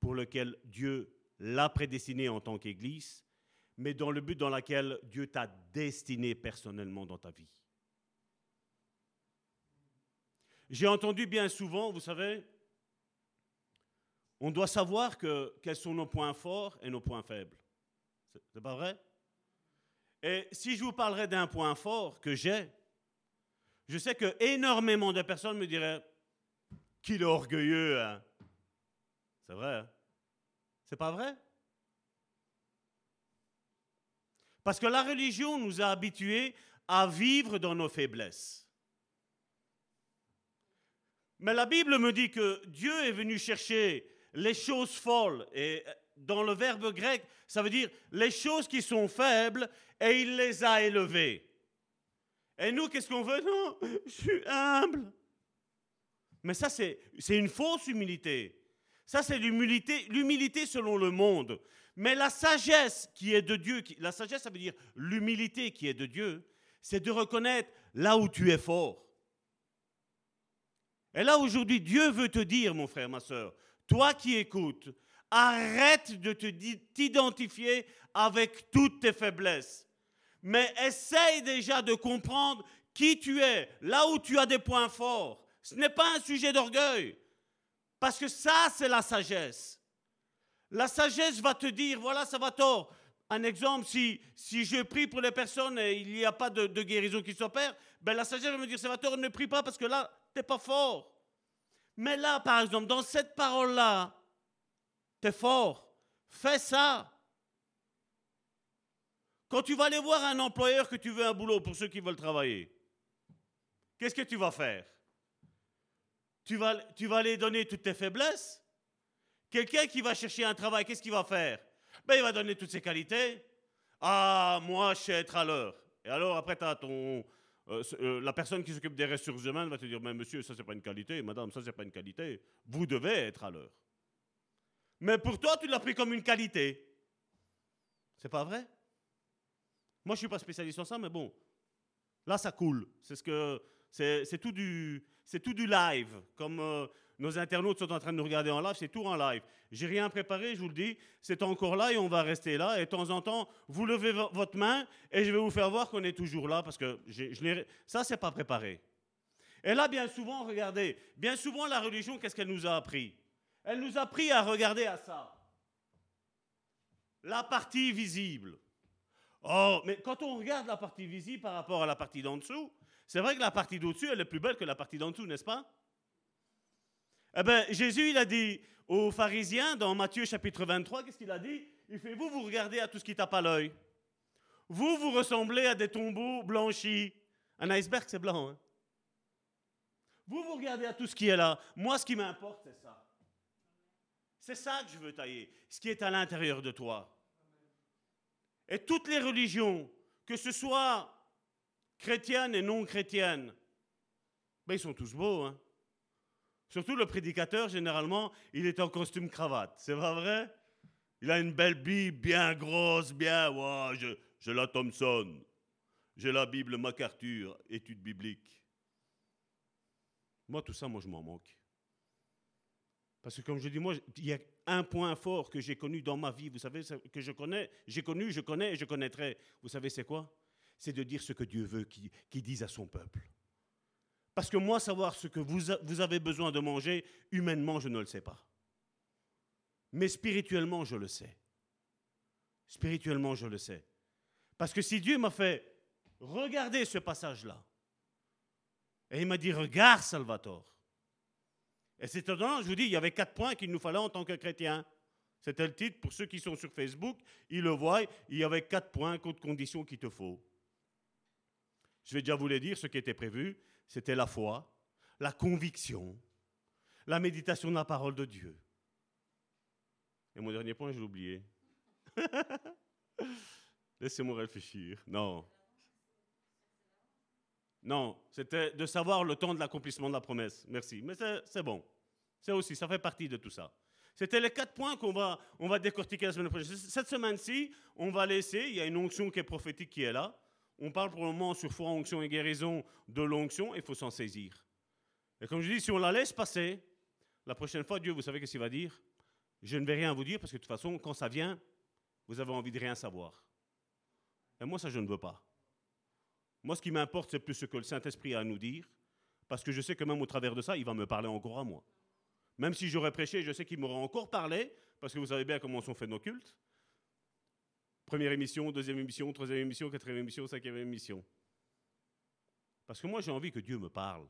pour lequel Dieu l'a prédestiné en tant qu'Église, mais dans le but dans lequel Dieu t'a destiné personnellement dans ta vie. J'ai entendu bien souvent, vous savez, on doit savoir que, quels sont nos points forts et nos points faibles. C'est pas vrai? Et si je vous parlerais d'un point fort que j'ai, je sais que énormément de personnes me diraient qu'il est orgueilleux. Hein. C'est vrai. Hein? C'est pas vrai? Parce que la religion nous a habitués à vivre dans nos faiblesses. Mais la Bible me dit que Dieu est venu chercher les choses folles et dans le verbe grec, ça veut dire les choses qui sont faibles et il les a élevées. Et nous, qu'est-ce qu'on veut? Non, je suis humble. Mais ça, c'est une fausse humilité. Ça, c'est l'humilité, l'humilité selon le monde. Mais la sagesse qui est de Dieu, la sagesse, ça veut dire l'humilité qui est de Dieu, c'est de reconnaître là où tu es fort. Et là, aujourd'hui, Dieu veut te dire, mon frère, ma soeur, toi qui écoutes, Arrête de t'identifier avec toutes tes faiblesses. Mais essaye déjà de comprendre qui tu es, là où tu as des points forts. Ce n'est pas un sujet d'orgueil. Parce que ça, c'est la sagesse. La sagesse va te dire, voilà, ça va tort. Un exemple, si, si je prie pour les personnes et il n'y a pas de, guérison qui s'opère, ben la sagesse va me dire, tort, ne prie pas parce que là, tu n'es pas fort. Mais là, par exemple, dans cette parole-là, tu es fort. Fais ça. Quand tu vas aller voir un employeur que tu veux un boulot pour ceux qui veulent travailler, qu'est-ce que tu vas faire? Tu vas, tu vas aller donner toutes tes faiblesses? Quelqu'un qui va chercher un travail, qu'est-ce qu'il va faire? Ben, Il va donner toutes ses qualités. Ah, moi, je sais être à l'heure. Et alors, après, tu ton, euh, euh, la personne qui s'occupe des ressources humaines va te dire, mais monsieur, ça, c'est pas une qualité. Madame, ça, c'est pas une qualité. Vous devez être à l'heure. Mais pour toi, tu l'as pris comme une qualité. C'est pas vrai? Moi, je suis pas spécialiste en ça, mais bon, là, ça coule. C'est ce que c'est tout du tout du live. Comme euh, nos internautes sont en train de nous regarder en live, c'est tout en live. J'ai rien préparé, je vous le dis. C'est encore là et on va rester là. Et de temps en temps, vous levez votre main et je vais vous faire voir qu'on est toujours là parce que je ça, c'est pas préparé. Et là, bien souvent, regardez, bien souvent, la religion, qu'est-ce qu'elle nous a appris? Elle nous a appris à regarder à ça. La partie visible. Oh, mais quand on regarde la partie visible par rapport à la partie d'en dessous, c'est vrai que la partie d'au-dessus, elle est plus belle que la partie d'en dessous, n'est-ce pas? Eh bien, Jésus, il a dit aux pharisiens dans Matthieu chapitre 23, qu'est-ce qu'il a dit? Il fait, vous, vous regardez à tout ce qui tape à l'œil. Vous, vous ressemblez à des tombeaux blanchis. Un iceberg, c'est blanc. Hein? Vous, vous regardez à tout ce qui est là. Moi, ce qui m'importe, c'est ça. C'est ça que je veux tailler, ce qui est à l'intérieur de toi. Et toutes les religions, que ce soit chrétiennes et non chrétiennes, ben, ils sont tous beaux. Hein. Surtout le prédicateur, généralement, il est en costume cravate. C'est pas vrai? Il a une belle Bible bien grosse, bien. Ouais, j'ai la Thompson. J'ai la Bible MacArthur, étude biblique. Moi, tout ça, moi, je m'en manque. Parce que comme je dis, moi, il y a un point fort que j'ai connu dans ma vie, vous savez, que je connais, j'ai connu, je connais et je connaîtrai. Vous savez, c'est quoi? C'est de dire ce que Dieu veut qu'il dise à son peuple. Parce que moi, savoir ce que vous, avez besoin de manger, humainement, je ne le sais pas. Mais spirituellement, je le sais. Spirituellement, je le sais. Parce que si Dieu m'a fait regarder ce passage-là, et il m'a dit, regarde Salvatore. Et c'est étonnant, je vous dis, il y avait quatre points qu'il nous fallait en tant que chrétiens. C'était le titre, pour ceux qui sont sur Facebook, ils le voient, il y avait quatre points, quatre conditions qu'il te faut. Je vais déjà vous les dire, ce qui était prévu, c'était la foi, la conviction, la méditation de la parole de Dieu. Et mon dernier point, je l'ai oublié. Laissez-moi réfléchir. Non. Non, c'était de savoir le temps de l'accomplissement de la promesse. Merci. Mais c'est bon. C'est aussi, ça fait partie de tout ça. C'était les quatre points qu'on va, on va décortiquer la semaine prochaine. Cette semaine-ci, on va laisser, il y a une onction qui est prophétique qui est là. On parle pour le moment sur foi, onction et guérison de l'onction, il faut s'en saisir. Et comme je dis, si on la laisse passer, la prochaine fois, Dieu, vous savez ce qu'il va dire? Je ne vais rien vous dire parce que de toute façon, quand ça vient, vous avez envie de rien savoir. Et moi, ça, je ne veux pas. Moi, ce qui m'importe, c'est plus ce que le Saint-Esprit a à nous dire, parce que je sais que même au travers de ça, il va me parler encore à moi. Même si j'aurais prêché, je sais qu'il m'aura encore parlé, parce que vous savez bien comment sont faits nos cultes. Première émission, deuxième émission, troisième émission, quatrième émission, cinquième émission. Parce que moi, j'ai envie que Dieu me parle.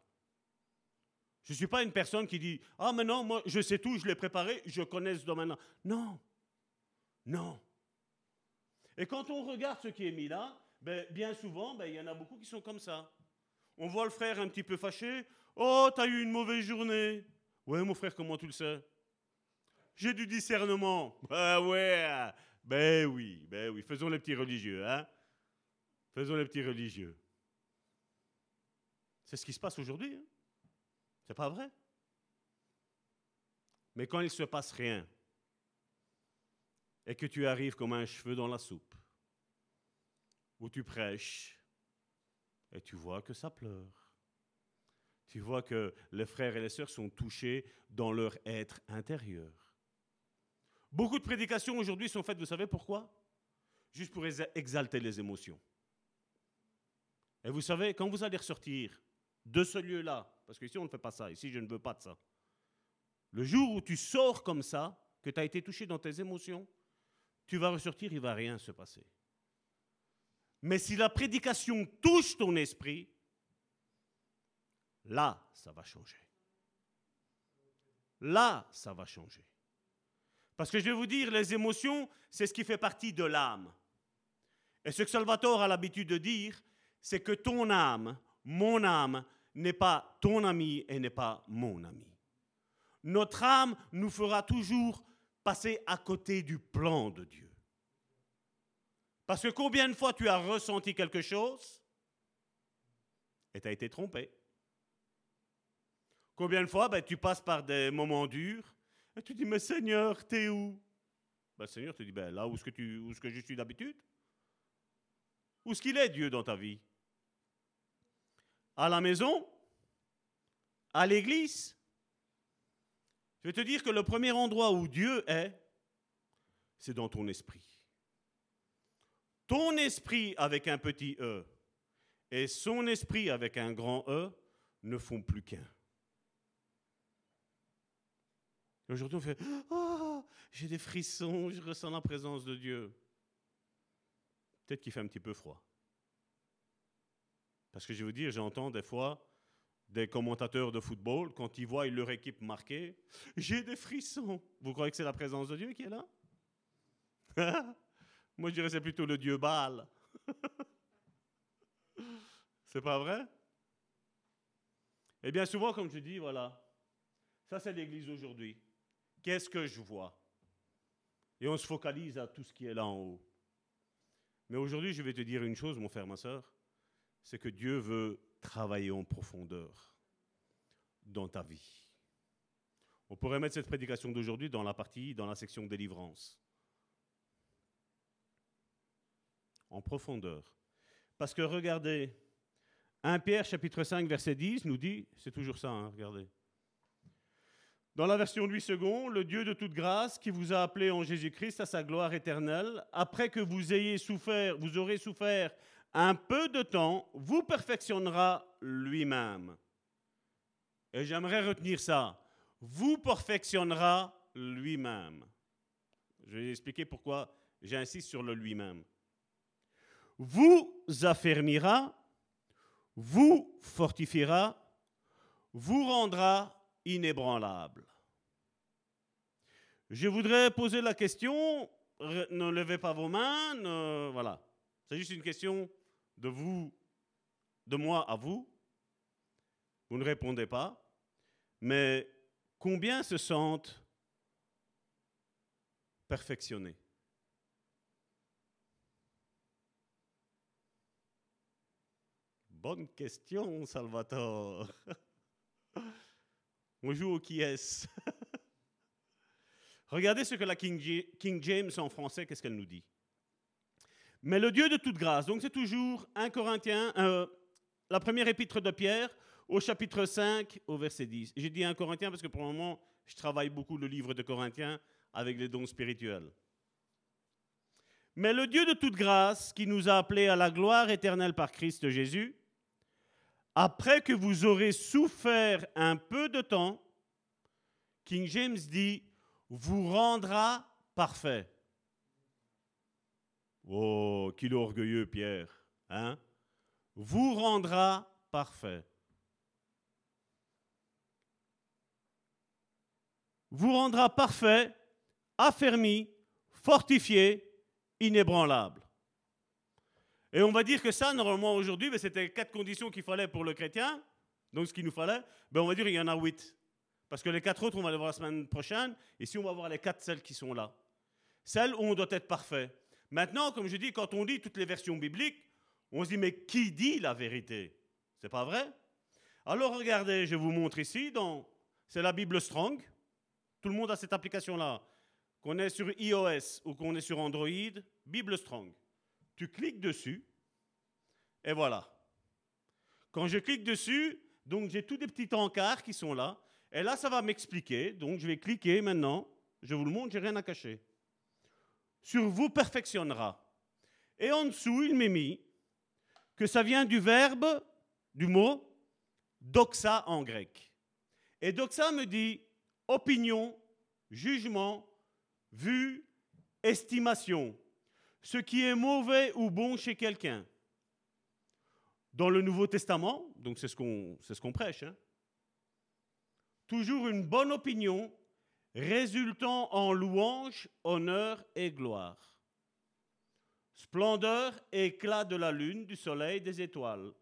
Je ne suis pas une personne qui dit Ah, mais non, moi, je sais tout, je l'ai préparé, je connais ce domaine-là. Non. Non. Et quand on regarde ce qui est mis là, ben, bien souvent, ben, il y en a beaucoup qui sont comme ça. On voit le frère un petit peu fâché. Oh, t'as eu une mauvaise journée. Ouais, mon frère, comment tu le sais? J'ai du discernement. Ah ouais, ben oui, ben oui, faisons les petits religieux, hein Faisons les petits religieux. C'est ce qui se passe aujourd'hui. Hein C'est pas vrai Mais quand il se passe rien, et que tu arrives comme un cheveu dans la soupe, où tu prêches, et tu vois que ça pleure. Tu vois que les frères et les sœurs sont touchés dans leur être intérieur. Beaucoup de prédications aujourd'hui sont faites, vous savez pourquoi? Juste pour exalter les émotions. Et vous savez, quand vous allez ressortir de ce lieu-là, parce qu'ici on ne fait pas ça, ici je ne veux pas de ça, le jour où tu sors comme ça, que tu as été touché dans tes émotions, tu vas ressortir, il ne va rien se passer. Mais si la prédication touche ton esprit, là, ça va changer. Là, ça va changer. Parce que je vais vous dire, les émotions, c'est ce qui fait partie de l'âme. Et ce que Salvatore a l'habitude de dire, c'est que ton âme, mon âme, n'est pas ton ami et n'est pas mon ami. Notre âme nous fera toujours passer à côté du plan de Dieu. Parce que combien de fois tu as ressenti quelque chose et tu as été trompé? Combien de fois ben, tu passes par des moments durs et tu dis, mais Seigneur, t'es où? Ben, Seigneur te dit, ben, là où est-ce que, tu, où est-ce que je suis d'habitude? Où est-ce qu'il est Dieu dans ta vie? À la maison? À l'église? Je vais te dire que le premier endroit où Dieu est, c'est dans ton esprit. Ton esprit avec un petit E et son esprit avec un grand E ne font plus qu'un. Aujourd'hui, on fait oh, j'ai des frissons, je ressens la présence de Dieu. Peut-être qu'il fait un petit peu froid. Parce que je vais vous dire, j'entends des fois des commentateurs de football, quand ils voient leur équipe marquée, j'ai des frissons. Vous croyez que c'est la présence de Dieu qui est là? Moi, je dirais c'est plutôt le Dieu Baal. c'est pas vrai? Eh bien, souvent, comme je dis, voilà, ça c'est l'Église aujourd'hui. Qu'est-ce que je vois? Et on se focalise à tout ce qui est là en haut. Mais aujourd'hui, je vais te dire une chose, mon frère, ma soeur, c'est que Dieu veut travailler en profondeur dans ta vie. On pourrait mettre cette prédication d'aujourd'hui dans la partie, dans la section délivrance. En profondeur. Parce que regardez, 1 Pierre chapitre 5 verset 10 nous dit, c'est toujours ça, hein, regardez. Dans la version 8 secondes, le Dieu de toute grâce qui vous a appelé en Jésus-Christ à sa gloire éternelle, après que vous ayez souffert, vous aurez souffert un peu de temps, vous perfectionnera lui-même. Et j'aimerais retenir ça. Vous perfectionnera lui-même. Je vais expliquer pourquoi j'insiste sur le lui-même. Vous affermira, vous fortifiera, vous rendra inébranlable. Je voudrais poser la question, ne levez pas vos mains, voilà. C'est juste une question de vous, de moi à vous. Vous ne répondez pas. Mais combien se sentent perfectionnés? Bonne question, Salvatore. On joue au qui est Regardez ce que la King, James en français, qu'est-ce qu'elle nous dit? Mais le Dieu de toute grâce, donc c'est toujours 1 Corinthiens, euh, la première épître de Pierre, au chapitre 5, au verset 10. J'ai dit 1 Corinthiens parce que pour le moment, je travaille beaucoup le livre de Corinthiens avec les dons spirituels. Mais le Dieu de toute grâce, qui nous a appelés à la gloire éternelle par Christ Jésus, après que vous aurez souffert un peu de temps, King James dit, vous rendra parfait. Oh, qu'il orgueilleux Pierre, hein? Vous rendra parfait. Vous rendra parfait, affermi, fortifié, inébranlable. Et on va dire que ça, normalement, aujourd'hui, ben, c'était quatre conditions qu'il fallait pour le chrétien. Donc, ce qu'il nous fallait, ben, on va dire qu'il y en a huit. Parce que les quatre autres, on va les voir la semaine prochaine. Et si on va voir les quatre, celles qui sont là. Celles où on doit être parfait. Maintenant, comme je dis, quand on lit toutes les versions bibliques, on se dit, mais qui dit la vérité? C'est pas vrai? Alors, regardez, je vous montre ici, dans, c'est la Bible Strong. Tout le monde a cette application-là. Qu'on est sur iOS ou qu'on est sur Android, Bible Strong tu cliques dessus, et voilà. Quand je clique dessus, donc j'ai tous des petits encarts qui sont là, et là ça va m'expliquer, donc je vais cliquer maintenant, je vous le montre, j'ai rien à cacher. Sur vous perfectionnera. Et en dessous, il m'est mis que ça vient du verbe, du mot doxa en grec. Et doxa me dit opinion, jugement, vue, estimation, ce qui est mauvais ou bon chez quelqu'un. Dans le Nouveau Testament, donc c'est ce qu'on prêche, hein, toujours une bonne opinion résultant en louange, honneur et gloire. Splendeur, éclat de la lune, du soleil, des étoiles.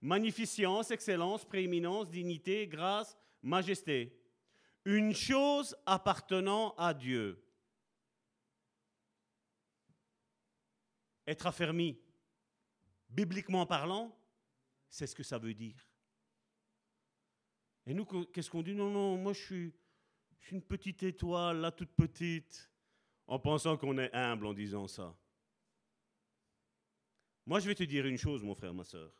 Magnificence, excellence, prééminence, dignité, grâce, majesté. Une chose appartenant à Dieu. Être affermi, bibliquement parlant, c'est ce que ça veut dire. Et nous, qu'est-ce qu'on dit? Non, non, moi je suis, une petite étoile, là, toute petite, en pensant qu'on est humble en disant ça. Moi, je vais te dire une chose, mon frère, ma soeur.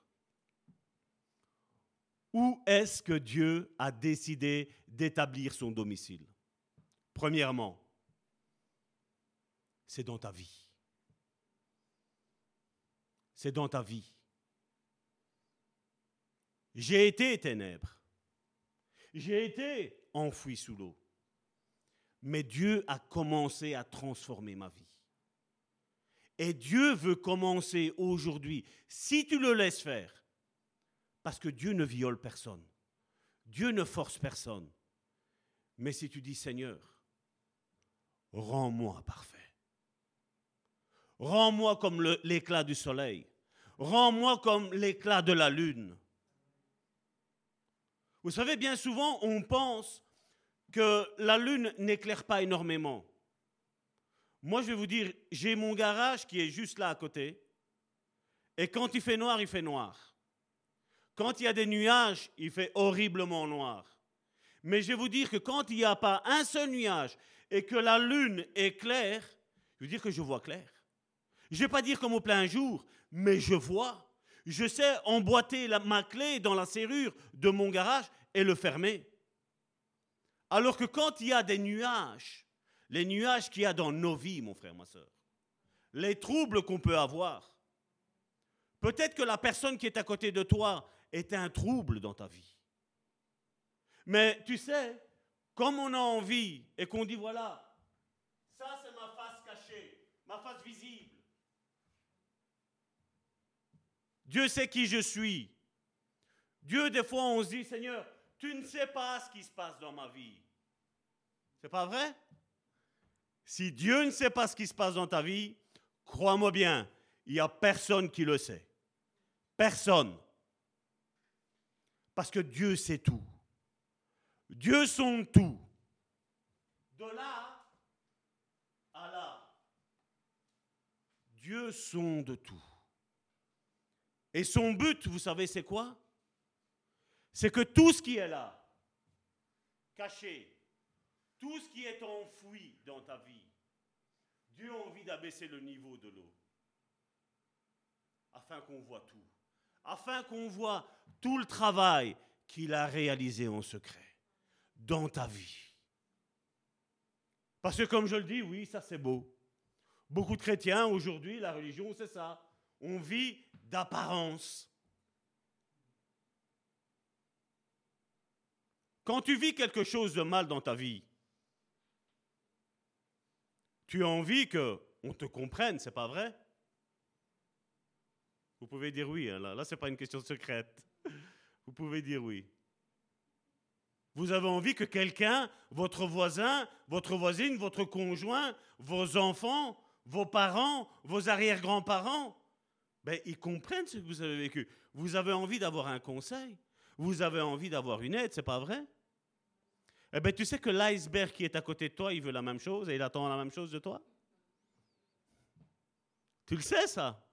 Où est-ce que Dieu a décidé d'établir son domicile? Premièrement, c'est dans ta vie. C'est dans ta vie. J'ai été ténèbres. J'ai été enfoui sous l'eau. Mais Dieu a commencé à transformer ma vie. Et Dieu veut commencer aujourd'hui, si tu le laisses faire, parce que Dieu ne viole personne. Dieu ne force personne. Mais si tu dis Seigneur, rends-moi parfait. Rends-moi comme l'éclat du soleil. Rends-moi comme l'éclat de la lune. Vous savez, bien souvent, on pense que la lune n'éclaire pas énormément. Moi, je vais vous dire, j'ai mon garage qui est juste là à côté. Et quand il fait noir, il fait noir. Quand il y a des nuages, il fait horriblement noir. Mais je vais vous dire que quand il n'y a pas un seul nuage et que la lune est claire, je veux dire que je vois clair. Je ne vais pas dire comme au plein jour, mais je vois. Je sais emboîter ma clé dans la serrure de mon garage et le fermer. Alors que quand il y a des nuages, les nuages qu'il y a dans nos vies, mon frère, ma soeur, les troubles qu'on peut avoir, peut-être que la personne qui est à côté de toi est un trouble dans ta vie. Mais tu sais, comme on a envie et qu'on dit voilà, ça c'est ma face cachée, ma face visible. Dieu sait qui je suis. Dieu, des fois, on se dit, Seigneur, tu ne sais pas ce qui se passe dans ma vie. C'est pas vrai? Si Dieu ne sait pas ce qui se passe dans ta vie, crois-moi bien, il n'y a personne qui le sait. Personne. Parce que Dieu sait tout. Dieu sonde tout. De là à là. Dieu sonde tout. Et son but, vous savez, c'est quoi? C'est que tout ce qui est là, caché, tout ce qui est enfoui dans ta vie, Dieu a envie d'abaisser le niveau de l'eau, afin qu'on voit tout, afin qu'on voit tout le travail qu'il a réalisé en secret dans ta vie. Parce que comme je le dis, oui, ça c'est beau. Beaucoup de chrétiens aujourd'hui, la religion, c'est ça. On vit d'apparence. Quand tu vis quelque chose de mal dans ta vie, tu as envie que on te comprenne, c'est pas vrai? Vous pouvez dire oui, hein, là, là c'est pas une question secrète. Vous pouvez dire oui. Vous avez envie que quelqu'un, votre voisin, votre voisine, votre conjoint, vos enfants, vos parents, vos arrière-grands-parents, ben, ils comprennent ce que vous avez vécu. Vous avez envie d'avoir un conseil, vous avez envie d'avoir une aide, c'est pas vrai? Eh bien, tu sais que l'iceberg qui est à côté de toi, il veut la même chose et il attend la même chose de toi? Tu le sais, ça?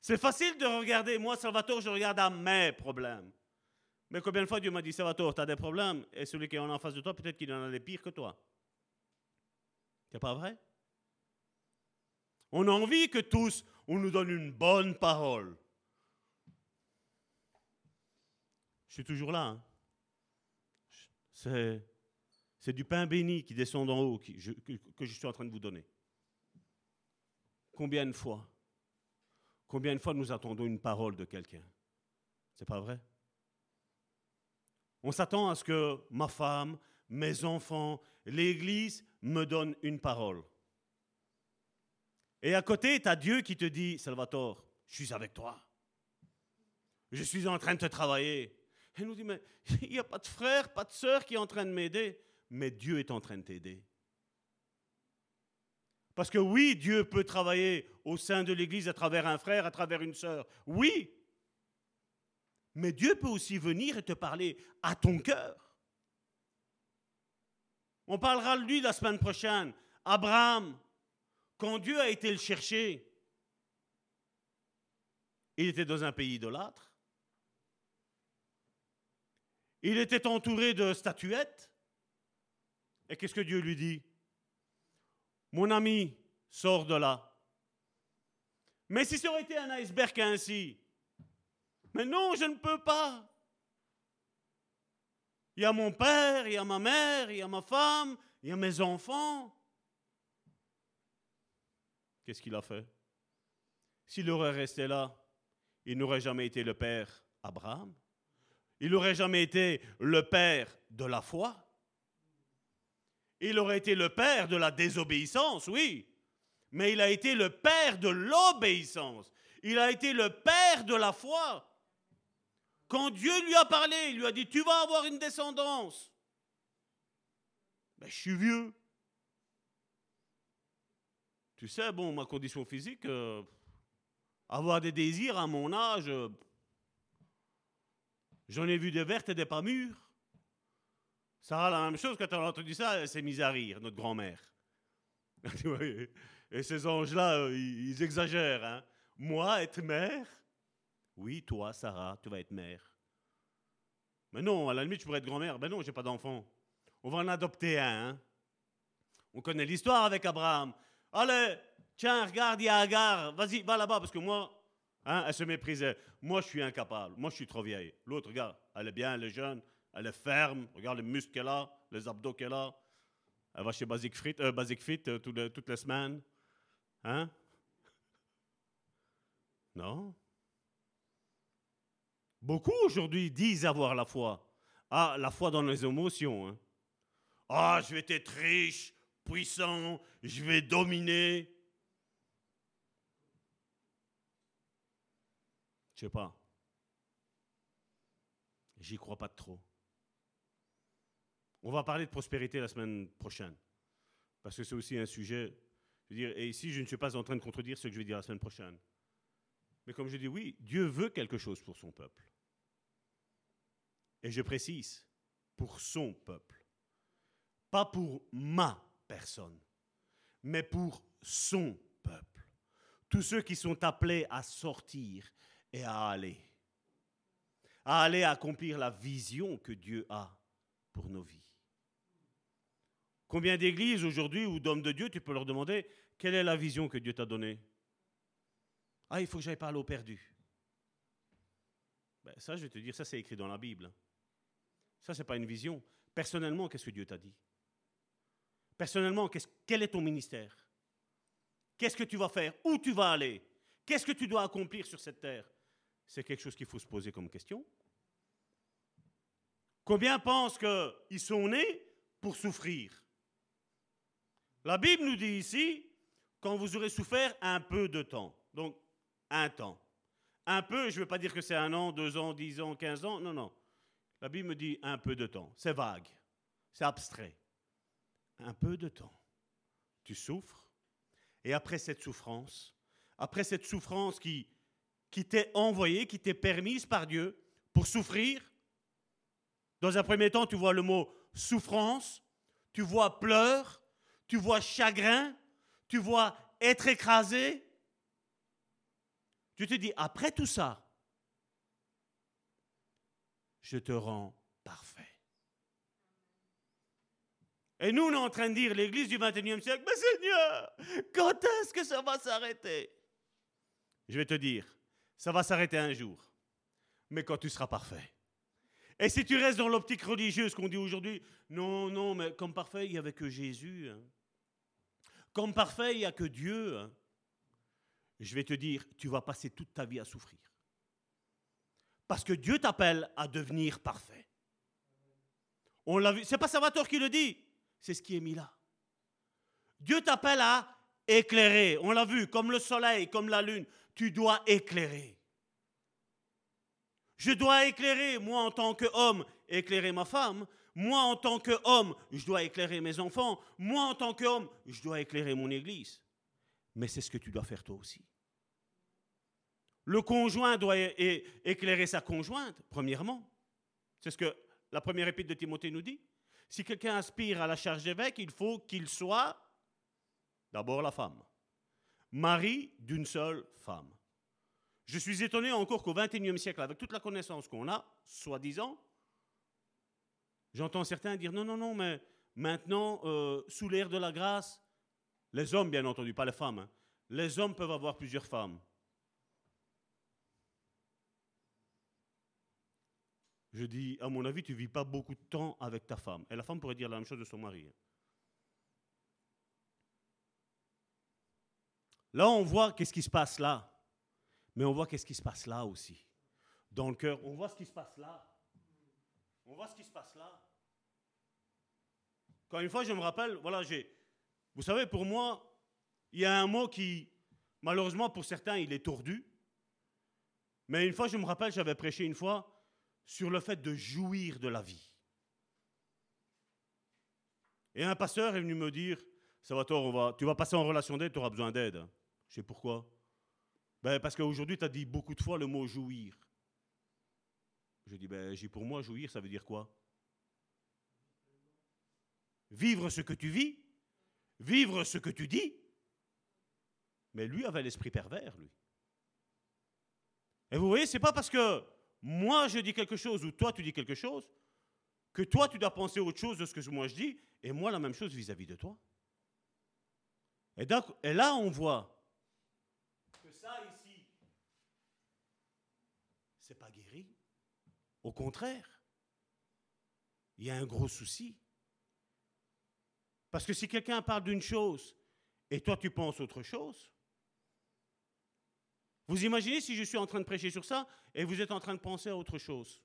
C'est facile de regarder. Moi, Salvatore, je regarde à mes problèmes. Mais combien de fois Dieu m'a dit, Salvatore, tu as des problèmes, et celui qui est en face de toi, peut-être qu'il en a des pires que toi. C'est pas vrai? On a envie que tous, on nous donne une bonne parole. Je suis toujours là. Hein. C'est, du pain béni qui descend d'en haut que, que je suis en train de vous donner. Combien de fois Combien de fois nous attendons une parole de quelqu'un? C'est pas vrai? On s'attend à ce que ma femme, mes enfants, l'Église me donne une parole. Et à côté, tu as Dieu qui te dit, Salvatore, je suis avec toi. Je suis en train de te travailler. Et nous dit, mais il n'y a pas de frère, pas de sœur qui est en train de m'aider. Mais Dieu est en train de t'aider. Parce que oui, Dieu peut travailler au sein de l'Église à travers un frère, à travers une sœur. Oui. Mais Dieu peut aussi venir et te parler à ton cœur. On parlera de lui la semaine prochaine. Abraham, quand Dieu a été le chercher, il était dans un pays idolâtre. Il était entouré de statuettes. Et qu'est-ce que Dieu lui dit? Mon ami, sors de là. Mais si ça aurait été un iceberg ainsi, mais non, je ne peux pas. Il y a mon père, il y a ma mère, il y a ma femme, il y a mes enfants. Qu'est-ce qu'il a fait? S'il aurait resté là, il n'aurait jamais été le père Abraham. Il n'aurait jamais été le père de la foi? Il aurait été le père de la désobéissance, oui. Mais il a été le père de l'obéissance. Il a été le père de la foi. Quand Dieu lui a parlé, il lui a dit, tu vas avoir une descendance. Mais je suis vieux. Tu sais, bon, ma condition physique, euh, avoir des désirs à mon âge, euh, j'en ai vu des vertes et des pas mûres. Ça a la même chose quand tu as entendu ça, elle s'est mise à rire, notre grand-mère. et ces anges-là, euh, ils exagèrent. Hein. Moi, être mère? Oui, toi, Sarah, tu vas être mère. Mais non, à la limite, tu pourrais être grand-mère. Ben non, j'ai pas d'enfant. On va en adopter un. Hein. On connaît l'histoire avec Abraham. Allez, Tiens, regarde, il y a Agar, vas-y, va là-bas, parce que moi, hein, elle se méprisait. Moi, je suis incapable. Moi, je suis trop vieille. L'autre, regarde, elle est bien, elle est jeune, elle est ferme. Regarde les muscles qu'elle a, les abdos qu'elle a. Elle va chez Basic Fit, euh, Fit euh, toutes, les, toutes les semaines. Hein? Non? Beaucoup aujourd'hui disent avoir la foi. Ah, la foi dans les émotions. Hein? Ah, je vais être riche, puissant, je vais dominer. Je sais pas. J'y crois pas trop. On va parler de prospérité la semaine prochaine. Parce que c'est aussi un sujet. Et ici, je ne suis pas en train de contredire ce que je vais dire la semaine prochaine. Mais comme je dis, oui, Dieu veut quelque chose pour son peuple. Et je précise, pour son peuple. Pas pour ma personne, mais pour son peuple. Tous ceux qui sont appelés à sortir et à aller. À aller accomplir la vision que Dieu a pour nos vies. Combien d'églises aujourd'hui ou d'hommes de Dieu, tu peux leur demander quelle est la vision que Dieu t'a donnée? Ah, il faut que j'aille parler aux perdus. Ben, ça, je vais te dire, ça c'est écrit dans la Bible. Ça, ce n'est pas une vision. Personnellement, qu'est-ce que Dieu t'a dit? Personnellement, quel est ton ministère? Qu'est-ce que tu vas faire? Où tu vas aller? Qu'est-ce que tu dois accomplir sur cette terre? C'est quelque chose qu'il faut se poser comme question. Combien pensent qu'ils sont nés pour souffrir? La Bible nous dit ici, quand vous aurez souffert un peu de temps, donc un temps. Un peu, je ne veux pas dire que c'est un an, deux ans, dix ans, quinze ans, non, non. La Bible me dit un peu de temps. C'est vague, c'est abstrait. Un peu de temps. Tu souffres, et après cette souffrance, après cette souffrance qui qui t'est envoyée, qui t'est permise par Dieu pour souffrir. Dans un premier temps, tu vois le mot souffrance, tu vois pleurs, tu vois chagrin, tu vois être écrasé. Tu te dis, après tout ça, je te rends parfait. Et nous, on est en train de dire, l'Église du 21e siècle, mais Seigneur, quand est-ce que ça va s'arrêter? Je vais te dire, ça va s'arrêter un jour. Mais quand tu seras parfait. Et si tu restes dans l'optique religieuse qu'on dit aujourd'hui, non, non, mais comme parfait, il n'y avait que Jésus. Hein. Comme parfait, il n'y a que Dieu. Hein. Je vais te dire, tu vas passer toute ta vie à souffrir. Parce que Dieu t'appelle à devenir parfait. On l'a vu, c'est pas Salvatore qui le dit, c'est ce qui est mis là. Dieu t'appelle à éclairer. On l'a vu, comme le soleil, comme la lune. Tu dois éclairer. Je dois éclairer, moi en tant qu'homme, éclairer ma femme. Moi en tant qu'homme, je dois éclairer mes enfants. Moi en tant qu'homme, je dois éclairer mon église. Mais c'est ce que tu dois faire toi aussi. Le conjoint doit éclairer sa conjointe, premièrement. C'est ce que la première épître de Timothée nous dit. Si quelqu'un aspire à la charge d'évêque, il faut qu'il soit d'abord la femme. Mari d'une seule femme. Je suis étonné encore qu'au XXIe siècle, avec toute la connaissance qu'on a, soi-disant, j'entends certains dire non, non, non, mais maintenant, euh, sous l'ère de la grâce, les hommes, bien entendu, pas les femmes, hein, les hommes peuvent avoir plusieurs femmes. Je dis, à mon avis, tu vis pas beaucoup de temps avec ta femme. Et la femme pourrait dire la même chose de son mari. Là, on voit qu'est-ce qui se passe là. Mais on voit qu'est-ce qui se passe là aussi. Dans le cœur, on voit ce qui se passe là. On voit ce qui se passe là. Quand une fois, je me rappelle, voilà, j'ai. Vous savez, pour moi, il y a un mot qui, malheureusement, pour certains, il est tordu. Mais une fois, je me rappelle, j'avais prêché une fois sur le fait de jouir de la vie. Et un pasteur est venu me dire, ça va, on va, tu vas passer en relation d'aide, tu auras besoin d'aide. Je sais pourquoi. Ben, parce qu'aujourd'hui, tu as dit beaucoup de fois le mot jouir. Je dis, ben, pour moi, jouir, ça veut dire quoi? Vivre ce que tu vis, vivre ce que tu dis. Mais lui avait l'esprit pervers, lui. Et vous voyez, c'est pas parce que moi je dis quelque chose ou toi tu dis quelque chose, que toi tu dois penser autre chose de ce que moi je dis, et moi la même chose vis-à-vis de toi. Et, donc, et là on voit que ça ici, c'est pas guéri. Au contraire, il y a un gros souci. Parce que si quelqu'un parle d'une chose et toi tu penses autre chose, vous imaginez si je suis en train de prêcher sur ça et vous êtes en train de penser à autre chose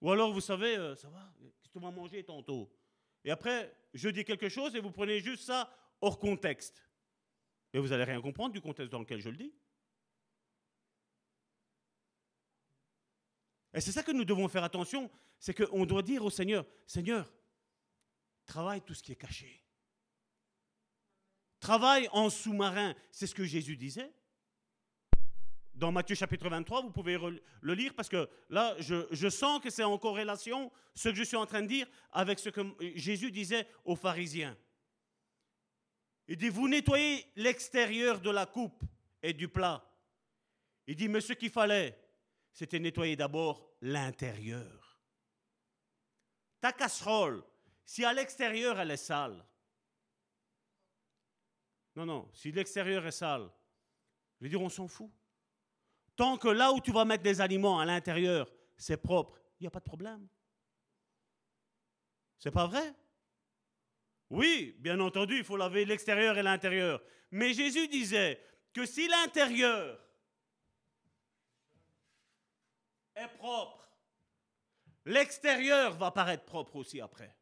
Ou alors, vous savez, euh, ça va, qu'est-ce que tu vas manger tantôt? Et après, je dis quelque chose et vous prenez juste ça hors contexte. Et vous n'allez rien comprendre du contexte dans lequel je le dis. Et c'est ça que nous devons faire attention, c'est qu'on doit dire au Seigneur, Seigneur, travaille tout ce qui est caché. Travaille en sous-marin, c'est ce que Jésus disait dans Matthieu chapitre 23, vous pouvez le lire parce que là, je, sens que c'est en corrélation ce que je suis en train de dire avec ce que Jésus disait aux pharisiens. Il dit, vous nettoyez l'extérieur de la coupe et du plat. Il dit, mais ce qu'il fallait, c'était nettoyer d'abord l'intérieur. Ta casserole, si à l'extérieur elle est sale, non, non, si l'extérieur est sale, je veux dire, on s'en fout. Tant que là où tu vas mettre des aliments à l'intérieur, c'est propre, il n'y a pas de problème. C'est pas vrai? Oui, bien entendu, il faut laver l'extérieur et l'intérieur. Mais Jésus disait que si l'intérieur est propre, l'extérieur va paraître propre aussi après.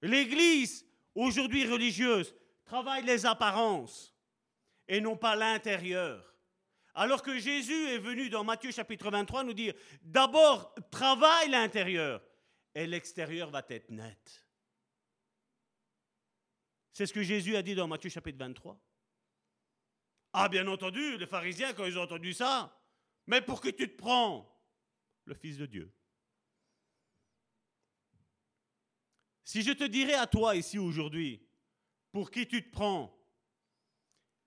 L'Église, aujourd'hui religieuse, travaille les apparences et non pas l'intérieur. Alors que Jésus est venu dans Matthieu chapitre 23 nous dire, d'abord travaille l'intérieur et l'extérieur va être net. C'est ce que Jésus a dit dans Matthieu chapitre 23. Ah bien entendu, les pharisiens, quand ils ont entendu ça, mais pour qui tu te prends Le Fils de Dieu. Si je te dirais à toi ici aujourd'hui, pour qui tu te prends,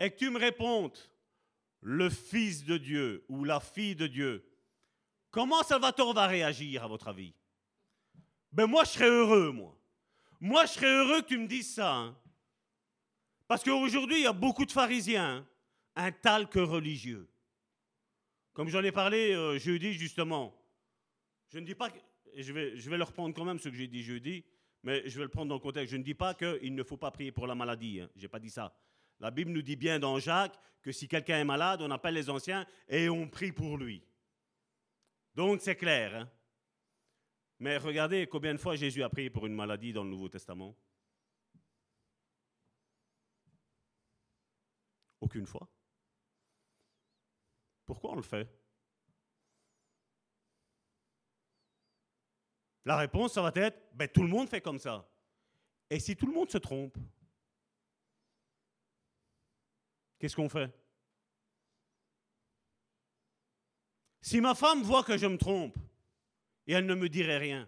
et que tu me répondes, le Fils de Dieu ou la fille de Dieu, comment Salvatore va réagir à votre avis? Ben moi, je serais heureux, moi. Moi, je serais heureux que tu me dises ça. Hein. Parce qu'aujourd'hui, il y a beaucoup de pharisiens, hein. un talc religieux. Comme j'en ai parlé euh, jeudi, justement. Je ne dis pas que. Je vais, je vais leur prendre quand même ce que j'ai dit jeudi, mais je vais le prendre dans le contexte. Je ne dis pas qu'il ne faut pas prier pour la maladie. Hein. Je n'ai pas dit ça. La Bible nous dit bien dans Jacques que si quelqu'un est malade, on appelle les anciens et on prie pour lui. Donc c'est clair. Hein. Mais regardez combien de fois Jésus a prié pour une maladie dans le Nouveau Testament. Aucune fois. Pourquoi on le fait? La réponse, ça va être, ben, tout le monde fait comme ça. Et si tout le monde se trompe, qu'est-ce qu'on fait? Si ma femme voit que je me trompe et elle ne me dirait rien,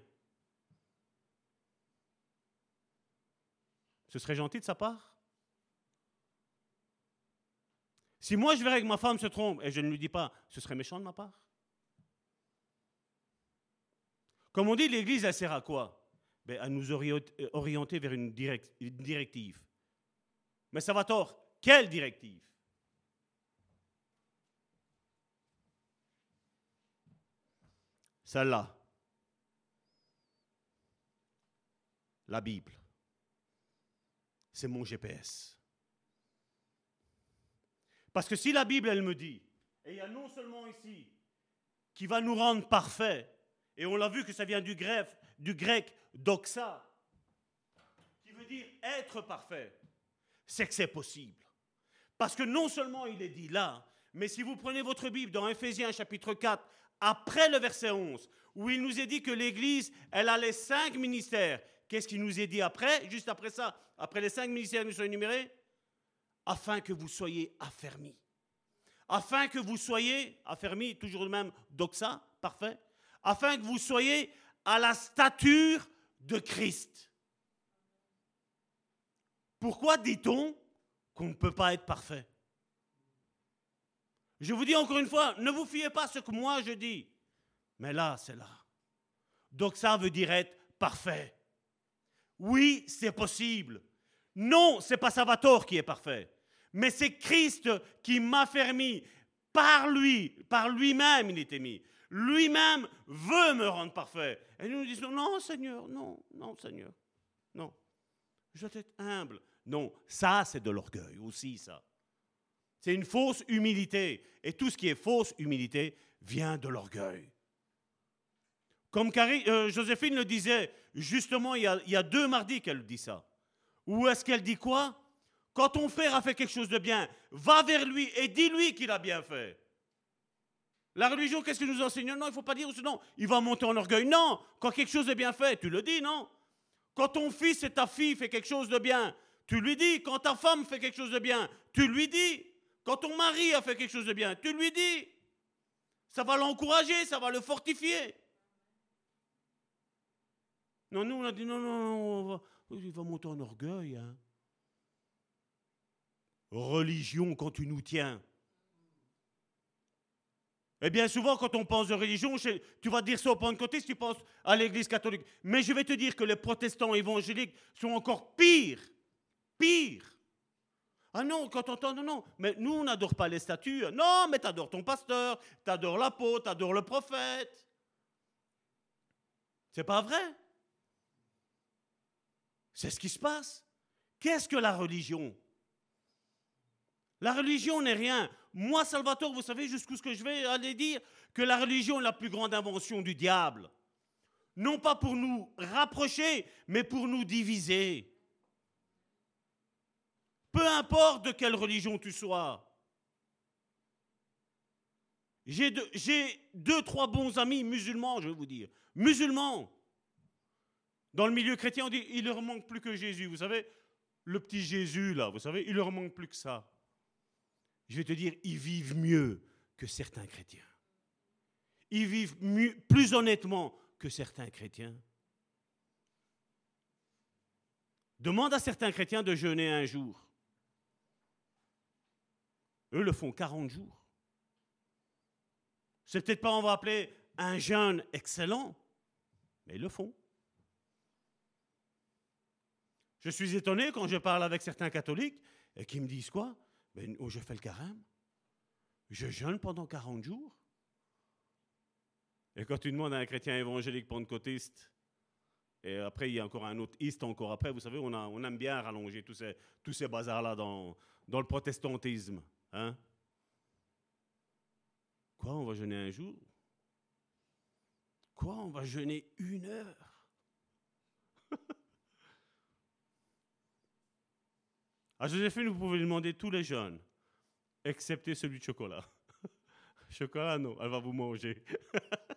ce serait gentil de sa part? Si moi je verrais que ma femme se trompe et je ne lui dis pas, ce serait méchant de ma part? Comme on dit, l'Église, elle sert à quoi? Ben, À nous orienter vers une, une directive. Mais ça va tort. Quelle directive? Celle-là. La Bible. C'est mon GPS. Parce que si la Bible, elle me dit, et il y a non seulement ici, qui va nous rendre parfaits, et on l'a vu que ça vient du grec, du grec doxa, qui veut dire être parfait, c'est que c'est possible. Parce que non seulement il est dit là, mais si vous prenez votre Bible dans Ephésiens chapitre 4, après le verset 11, où il nous est dit que l'Église, elle a les cinq ministères. Qu'est-ce qu'il nous est dit après, juste après ça, après les cinq ministères nous sont énumérés? Afin que vous soyez affermis. Afin que vous soyez affermis, toujours le même doxa, parfait. Afin que vous soyez à la stature de Christ. Pourquoi dit-on qu'on ne peut pas être parfait je vous dis encore une fois, ne vous fiez pas ce que moi je dis. Mais là, c'est là. Donc ça veut dire être parfait. Oui, c'est possible. Non, c'est pas Salvatore qui est parfait. Mais c'est Christ qui m'a fermé. Par lui, par lui-même, il était mis. Lui-même veut me rendre parfait. Et nous nous disons, non, Seigneur, non, non, Seigneur, non. Je dois être humble. Non, ça, c'est de l'orgueil aussi, ça. C'est une fausse humilité. Et tout ce qui est fausse humilité vient de l'orgueil. Comme euh, Joséphine le disait, justement, il y, a, deux mardis qu'elle dit ça. Ou est-ce qu'elle dit quoi? Quand ton frère a fait quelque chose de bien, va vers lui et dis-lui qu'il a bien fait. La religion, qu'est-ce que nous enseigne? Non, il ne faut pas dire sinon il va monter en orgueil. Non, quand quelque chose est bien fait, tu le dis, non? Quand ton fils et ta fille fait quelque chose de bien, tu lui dis. Quand ta femme fait quelque chose de bien, tu lui dis. Quand ton mari a fait quelque chose de bien, tu lui dis. Ça va l'encourager, ça va le fortifier. Non, nous, on a dit non, non, il va monter en orgueil. Hein. Religion quand tu nous tiens. Et bien souvent, quand on pense de religion, tu vas dire ça au si tu penses à l'Église catholique. Mais je vais te dire que les protestants évangéliques sont encore pires. Pires. Ah non, quand on entend, non, non, mais nous, on n'adore pas les statues. Non, mais tu adores ton pasteur, tu adores l'apôtre, tu adores le prophète. C'est pas vrai? C'est ce qui se passe. Qu'est-ce que la religion? La religion n'est rien. Moi, Salvatore, vous savez jusqu'où ce que je vais aller dire? Que la religion est la plus grande invention du diable. Non pas pour nous rapprocher, mais pour nous diviser. Peu importe de quelle religion tu sois. J'ai deux, trois bons amis musulmans, je vais vous dire. Musulmans. Dans le milieu chrétien, on dit il leur manque plus que Jésus. Vous savez, le petit Jésus, là, vous savez, il leur manque plus que ça. Je vais te dire, ils vivent mieux que certains chrétiens. Ils vivent plus honnêtement que certains chrétiens. Demande à certains chrétiens de jeûner un jour. Eux le font 40 jours. C'est peut-être pas, on va appeler un jeûne excellent, mais ils le font. Je suis étonné quand je parle avec certains catholiques et qui me disent quoi? Ben, oh, Je fais le carême. Je jeûne pendant 40 jours. Et quand tu demandes à un chrétien évangélique pentecôtiste, et après il y a encore un autre iste encore après, vous savez, on, a, aime bien rallonger tous ces, bazars-là dans le protestantisme. Hein? Quoi, on va jeûner un jour? Quoi On va jeûner une heure? À Joséphine, vous pouvez lui demander tous les jeûnes, excepté celui de chocolat. chocolat, non, elle va vous manger.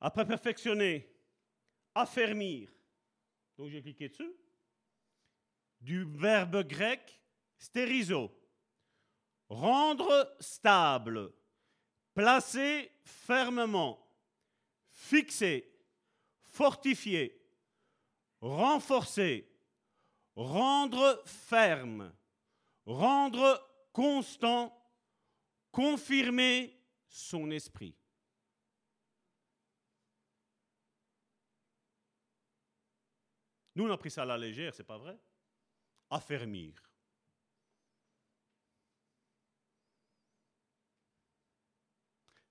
Après perfectionner, affermir, donc j'ai cliqué dessus, du verbe grec stérizo, rendre stable, placer fermement, fixer, fortifier, renforcer, rendre ferme, rendre constant, confirmer son esprit. Nous, on a pris ça à la légère, c'est pas vrai? Affermir.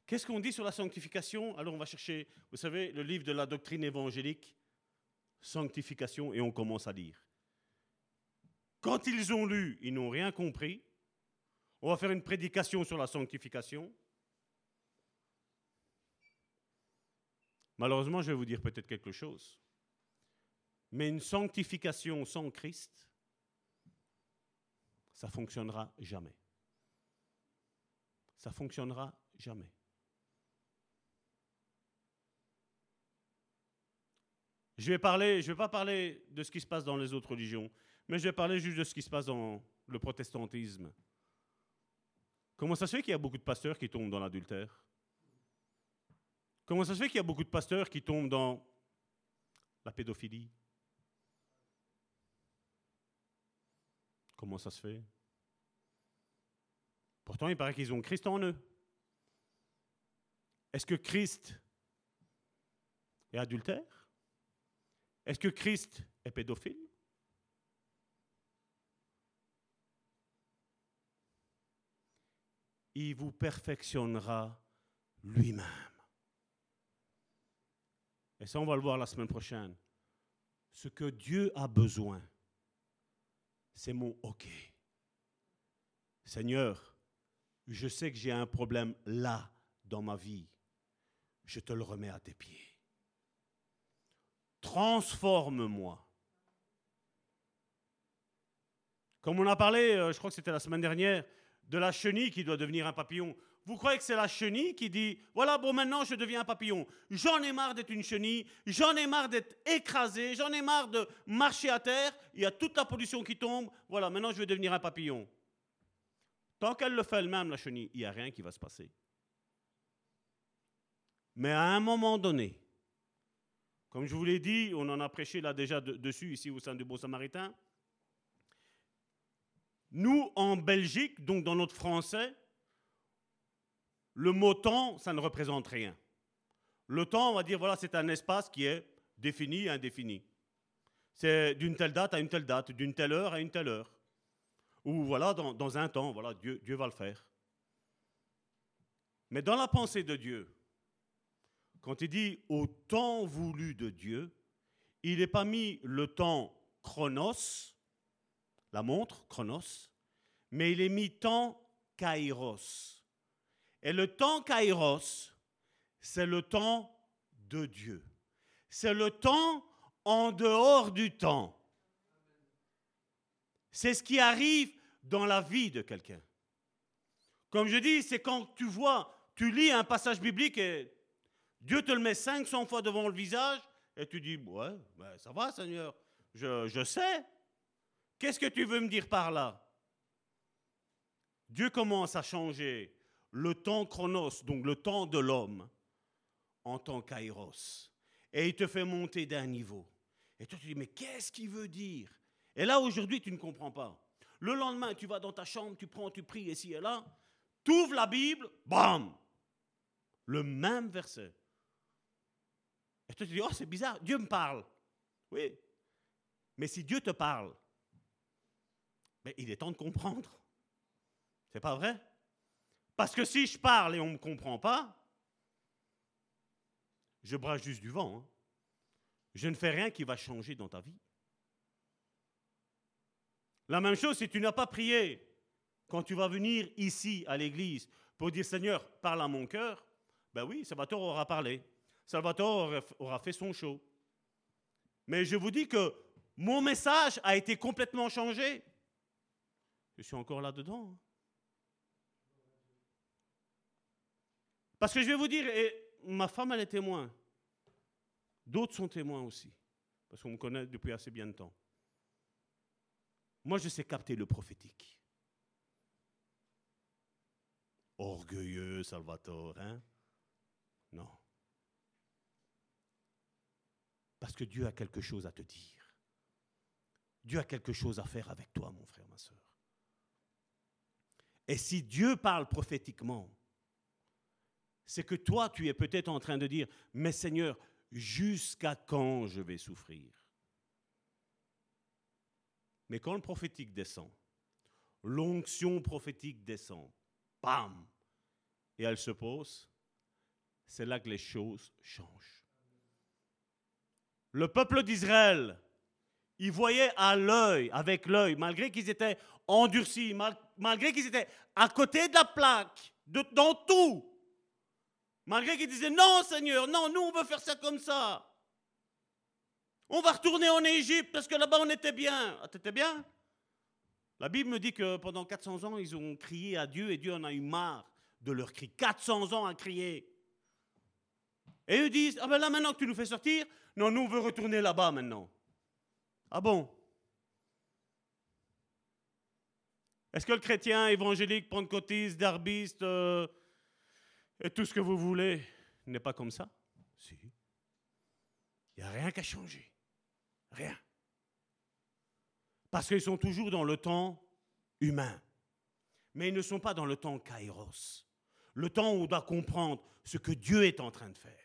Qu'est-ce qu'on dit sur la sanctification? Alors on va chercher, vous savez, le livre de la doctrine évangélique, sanctification, et on commence à lire. Quand ils ont lu, ils n'ont rien compris. On va faire une prédication sur la sanctification. Malheureusement, je vais vous dire peut-être quelque chose. Mais une sanctification sans Christ, ça ne fonctionnera jamais. Ça ne fonctionnera jamais. Je vais parler, je vais pas parler de ce qui se passe dans les autres religions, mais je vais parler juste de ce qui se passe dans le protestantisme. Comment ça se fait qu'il y a beaucoup de pasteurs qui tombent dans l'adultère? Comment ça se fait qu'il y a beaucoup de pasteurs qui tombent dans la pédophilie? Comment ça se fait? Pourtant, il paraît qu'ils ont Christ en eux. Est-ce que Christ est adultère? Est-ce que Christ est pédophile? Il vous perfectionnera lui-même. Et ça, on va le voir la semaine prochaine. Ce que Dieu a besoin, c'est mon OK. Seigneur, je sais que j'ai un problème là dans ma vie. Je te le remets à tes pieds. Transforme-moi. Comme on a parlé, euh, je crois que c'était la semaine dernière, de la chenille qui doit devenir un papillon. Vous croyez que c'est la chenille qui dit Voilà, bon, maintenant je deviens un papillon. J'en ai marre d'être une chenille, j'en ai marre d'être écrasé, j'en ai marre de marcher à terre, il y a toute la pollution qui tombe, voilà, maintenant je vais devenir un papillon. Tant qu'elle le fait elle-même, la chenille, il n'y a rien qui va se passer. Mais à un moment donné, comme je vous l'ai dit, on en a prêché là déjà dessus, ici au sein du Beau Samaritain, nous, en Belgique, donc dans notre français, le mot temps, ça ne représente rien. Le temps, on va dire, voilà, c'est un espace qui est défini et indéfini. C'est d'une telle date à une telle date, d'une telle heure à une telle heure. Ou voilà, dans, un temps, voilà, Dieu, Dieu va le faire. Mais dans la pensée de Dieu, quand il dit au temps voulu de Dieu, il n'est pas mis le temps chronos, la montre, chronos, mais il est mis temps kairos. Et le temps kairos, c'est le temps de Dieu. C'est le temps en dehors du temps. C'est ce qui arrive dans la vie de quelqu'un. Comme je dis, c'est quand tu vois, tu lis un passage biblique et Dieu te le met 500 fois devant le visage et tu dis, ouais, ben, ça va Seigneur, je, je sais. Qu'est-ce que tu veux me dire par là? Dieu commence à changer le temps chronos, donc le temps de l'homme, en tant kairos. Et il te fait monter d'un niveau. Et toi, tu dis, mais qu'est-ce qu'il veut dire? Et là, aujourd'hui, tu ne comprends pas. Le lendemain, tu vas dans ta chambre, tu prends, tu pries ici et là, tu ouvres la Bible, bam Le même verset. Et toi, tu dis, oh, c'est bizarre, Dieu me parle. Oui. Mais si Dieu te parle, mais il est temps de comprendre. C'est pas vrai? Parce que si je parle et on ne me comprend pas, je brasse juste du vent. Hein. Je ne fais rien qui va changer dans ta vie. La même chose si tu n'as pas prié quand tu vas venir ici à l'église pour dire Seigneur, parle à mon cœur, ben oui, Salvatore aura parlé. Salvatore aura fait son show. Mais je vous dis que mon message a été complètement changé. Je suis encore là-dedans. Hein. Parce que je vais vous dire, et ma femme, elle est témoin. D'autres sont témoins aussi. Parce qu'on me connaît depuis assez bien de temps. Moi, je sais capter le prophétique. Orgueilleux, Salvatore, hein? Non. Parce que Dieu a quelque chose à te dire. Dieu a quelque chose à faire avec toi, mon frère, ma soeur. Et si Dieu parle prophétiquement, c'est que toi, tu es peut-être en train de dire, mais Seigneur, jusqu'à quand je vais souffrir? Mais quand le prophétique descend, l'onction prophétique descend, bam, et elle se pose, c'est là que les choses changent. Le peuple d'Israël, il voyait à l'œil, avec l'œil, malgré qu'ils étaient endurcis, malgré qu'ils étaient à côté de la plaque, dans tout, malgré qu'ils disaient non Seigneur, non, nous on veut faire ça comme ça. On va retourner en Égypte parce que là-bas on était bien. Ah, t'étais bien? La Bible me dit que pendant 400 ans, ils ont crié à Dieu et Dieu en a eu marre de leur cri. 400 ans à crier. Et eux disent, ah ben là maintenant que tu nous fais sortir, non, nous on veut retourner là-bas maintenant. Ah bon? Est-ce que le chrétien évangélique, pentecôtiste, darbiste euh, et tout ce que vous voulez n'est pas comme ça? Si. Il n'y a rien qu'à changer. Rien. Parce qu'ils sont toujours dans le temps humain. Mais ils ne sont pas dans le temps kairos. Le temps où on doit comprendre ce que Dieu est en train de faire.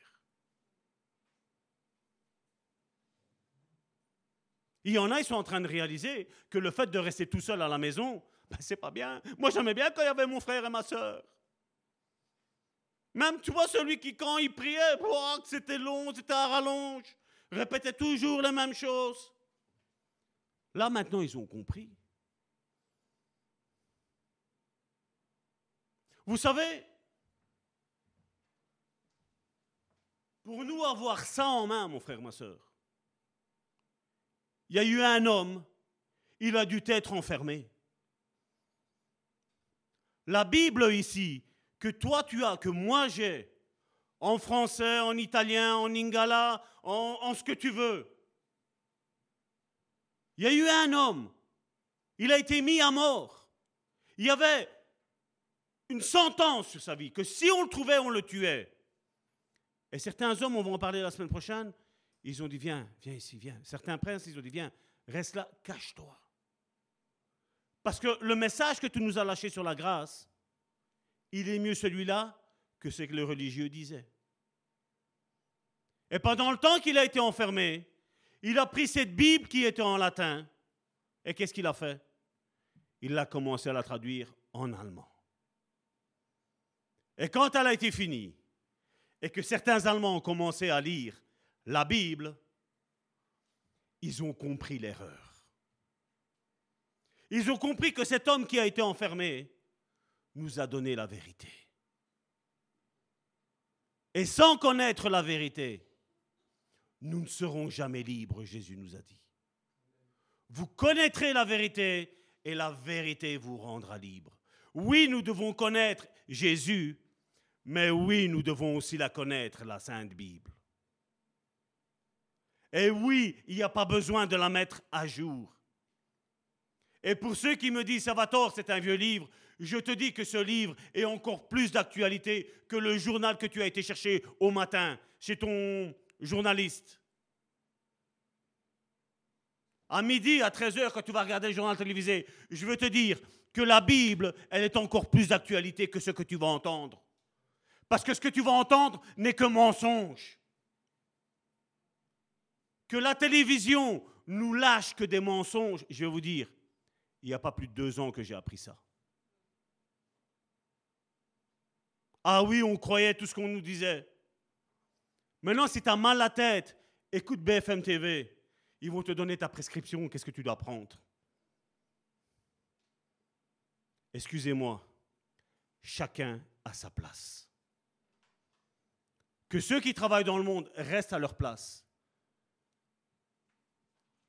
Il y en a, ils sont en train de réaliser que le fait de rester tout seul à la maison, ben, c'est pas bien. Moi, j'aimais bien quand il y avait mon frère et ma soeur. Même, tu celui qui, quand il priait, oh, c'était long, c'était à rallonge, répétait toujours les mêmes choses. Là, maintenant, ils ont compris. Vous savez, pour nous avoir ça en main, mon frère, ma soeur, il y a eu un homme, il a dû être enfermé. La Bible ici, que toi tu as, que moi j'ai, en français, en italien, en ingala, en, en ce que tu veux. Il y a eu un homme, il a été mis à mort. Il y avait une sentence sur sa vie, que si on le trouvait, on le tuait. Et certains hommes, on va en parler la semaine prochaine, ils ont dit, viens, viens ici, viens. Certains princes, ils ont dit, viens, reste là, cache-toi. Parce que le message que tu nous as lâché sur la grâce, il est mieux celui-là que ce que le religieux disait. Et pendant le temps qu'il a été enfermé, il a pris cette Bible qui était en latin, et qu'est-ce qu'il a fait? Il a commencé à la traduire en allemand. Et quand elle a été finie, et que certains Allemands ont commencé à lire la Bible, ils ont compris l'erreur. Ils ont compris que cet homme qui a été enfermé nous a donné la vérité. Et sans connaître la vérité, nous ne serons jamais libres, Jésus nous a dit. Vous connaîtrez la vérité et la vérité vous rendra libre. Oui, nous devons connaître Jésus, mais oui, nous devons aussi la connaître, la Sainte Bible. Et oui, il n'y a pas besoin de la mettre à jour. Et pour ceux qui me disent, ça va tort, c'est un vieux livre, je te dis que ce livre est encore plus d'actualité que le journal que tu as été chercher au matin chez ton journaliste. À midi, à 13h, quand tu vas regarder le journal télévisé, je veux te dire que la Bible, elle est encore plus d'actualité que ce que tu vas entendre. Parce que ce que tu vas entendre n'est que mensonge que la télévision nous lâche que des mensonges, je vais vous dire, il n'y a pas plus de deux ans que j'ai appris ça. Ah oui, on croyait tout ce qu'on nous disait. Maintenant, si tu as mal la tête, écoute BFM TV. Ils vont te donner ta prescription, qu'est-ce que tu dois prendre? excusez-moi, chacun à sa place. Que ceux qui travaillent dans le monde restent à leur place,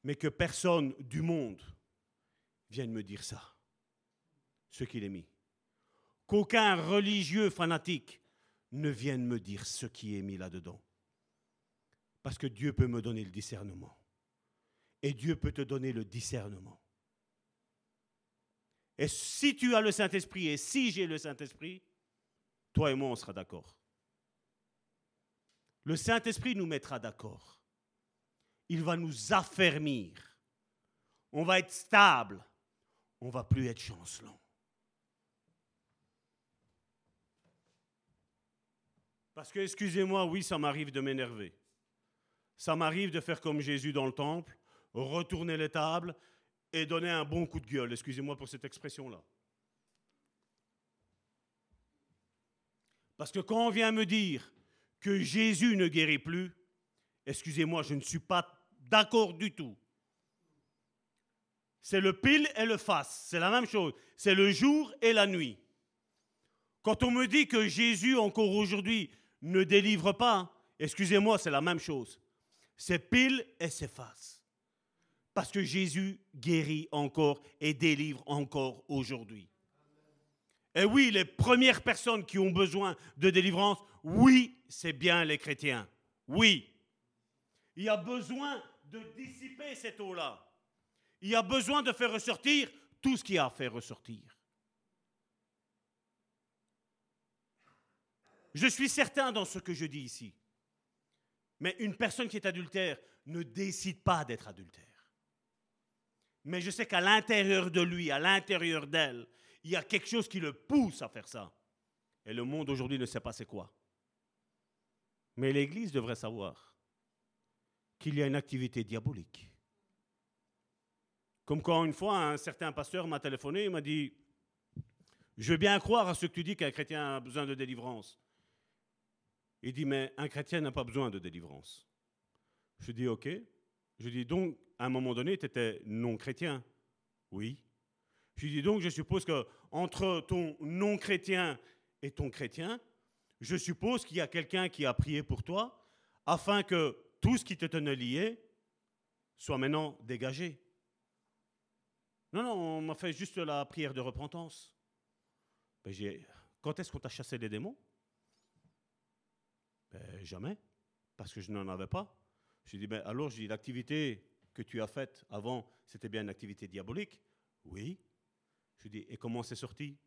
mais que personne du monde vienne me dire ça, ce qu'il est mis. Qu'aucun religieux fanatique ne vienne me dire ce qui est mis là-dedans. Parce que Dieu peut me donner le discernement. Et Dieu peut te donner le discernement. Et si tu as le Saint-Esprit et si j'ai le Saint-Esprit, toi et moi, on sera d'accord. Le Saint-Esprit nous mettra d'accord. Il va nous affermir. On va être stable. On va plus être chancelant. Parce que, excusez-moi, oui, ça m'arrive de m'énerver. Ça m'arrive de faire comme Jésus dans le temple, retourner les tables et donner un bon coup de gueule. Excusez-moi pour cette expression-là. Parce que quand on vient me dire que Jésus ne guérit plus, excusez-moi, je ne suis pas d'accord du tout. C'est le pile et le face, c'est la même chose. C'est le jour et la nuit. Quand on me dit que Jésus, encore aujourd'hui, ne délivre pas, excusez-moi, c'est la même chose. C'est pile et c'est face. Parce que Jésus guérit encore et délivre encore aujourd'hui. Et oui, les premières personnes qui ont besoin de délivrance, oui, c'est bien les chrétiens. Oui. Il y a besoin de dissiper cette eau-là. Il y a besoin de faire ressortir tout ce qui a à faire ressortir. Je suis certain dans ce que je dis ici. Mais une personne qui est adultère ne décide pas d'être adultère. Mais je sais qu'à l'intérieur de lui, à l'intérieur d'elle, il y a quelque chose qui le pousse à faire ça. Et le monde aujourd'hui ne sait pas c'est quoi. Mais l'Église devrait savoir qu'il y a une activité diabolique. Comme quand une fois un certain pasteur m'a téléphoné, il m'a dit, je veux bien croire à ce que tu dis qu'un chrétien a besoin de délivrance. Il dit, mais un chrétien n'a pas besoin de délivrance. Je dis, ok. Je dis, donc, à un moment donné, tu étais non-chrétien. Oui. Je dis, donc, je suppose que entre ton non-chrétien et ton chrétien, je suppose qu'il y a quelqu'un qui a prié pour toi afin que tout ce qui te tenait lié soit maintenant dégagé. Non, non, on m'a fait juste la prière de repentance. Ben, quand est-ce qu'on t'a chassé les démons? Ben, jamais, parce que je n'en avais pas. Je dis, ben, alors, je dis, l'activité que tu as faite avant, c'était bien une activité diabolique? Oui. Je dis, et comment c'est sorti?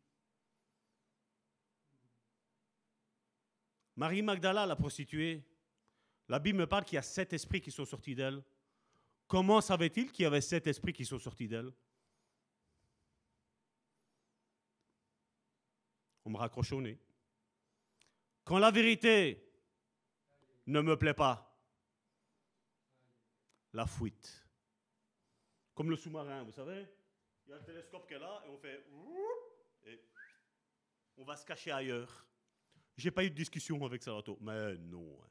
Marie Magdala, la prostituée, la Bible me parle qu'il y a sept esprits qui sont sortis d'elle. Comment savait-il qu'il y avait sept esprits qui sont sortis d'elle? On me raccroche au nez. Quand la vérité ne me plaît pas. La fuite. Comme le sous-marin, vous savez Il y a le télescope qui est là et on fait... Et on va se cacher ailleurs. J'ai pas eu de discussion avec Sarato. Mais non. Hein.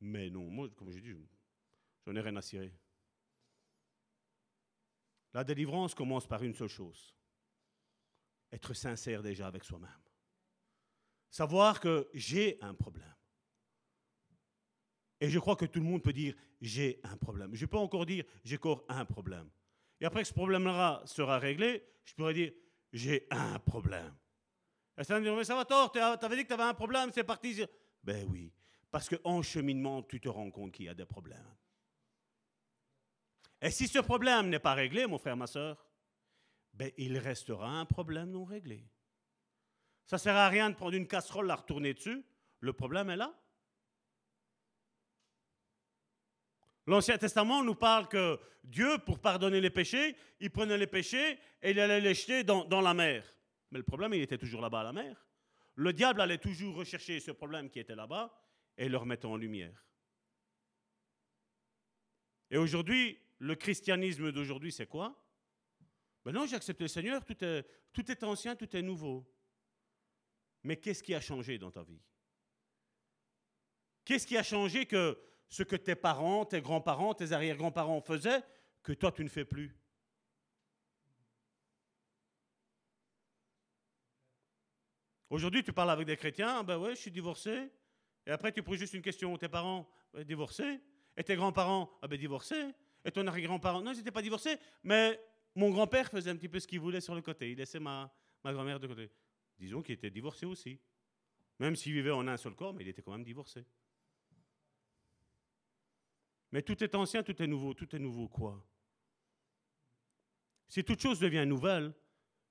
Mais non. Moi, comme j'ai dit, j'en ai rien à cirer. La délivrance commence par une seule chose. Être sincère déjà avec soi-même. Savoir que j'ai un problème. Et je crois que tout le monde peut dire j'ai un problème. Je peux encore dire j'ai encore un problème. Et après que ce problème-là sera réglé, je pourrais dire j'ai un problème. Et ça va dire mais ça va tort, tu avais dit que tu avais un problème, c'est parti. Ben oui, parce qu'en cheminement, tu te rends compte qu'il y a des problèmes. Et si ce problème n'est pas réglé, mon frère, ma soeur, ben il restera un problème non réglé. Ça ne sert à rien de prendre une casserole, la retourner dessus. Le problème est là. L'Ancien Testament nous parle que Dieu, pour pardonner les péchés, il prenait les péchés et il allait les jeter dans, la mer. Mais le problème, il était toujours là-bas à la mer. Le diable allait toujours rechercher ce problème qui était là-bas et le remettre en lumière. Et aujourd'hui, le christianisme d'aujourd'hui, c'est quoi? Ben non, j'ai le Seigneur, tout est, tout est ancien, tout est nouveau. Mais qu'est-ce qui a changé dans ta vie? Qu'est-ce qui a changé que ce que tes parents, tes grands-parents, tes arrière-grands-parents faisaient, que toi tu ne fais plus. Aujourd'hui, tu parles avec des chrétiens, ben ouais, je suis divorcé. Et après, tu poses juste une question, tes parents, ben, divorcés. Et tes grands-parents, ah ben divorcés. Et ton arrière-grand-parent, non, ils n'étaient pas divorcés, mais mon grand-père faisait un petit peu ce qu'il voulait sur le côté. Il laissait ma, ma grand-mère de côté. Disons qu'il était divorcé aussi. Même s'il vivait en un seul corps, mais il était quand même divorcé. Mais tout est ancien, tout est nouveau. Tout est nouveau quoi? Si toute chose devient nouvelle,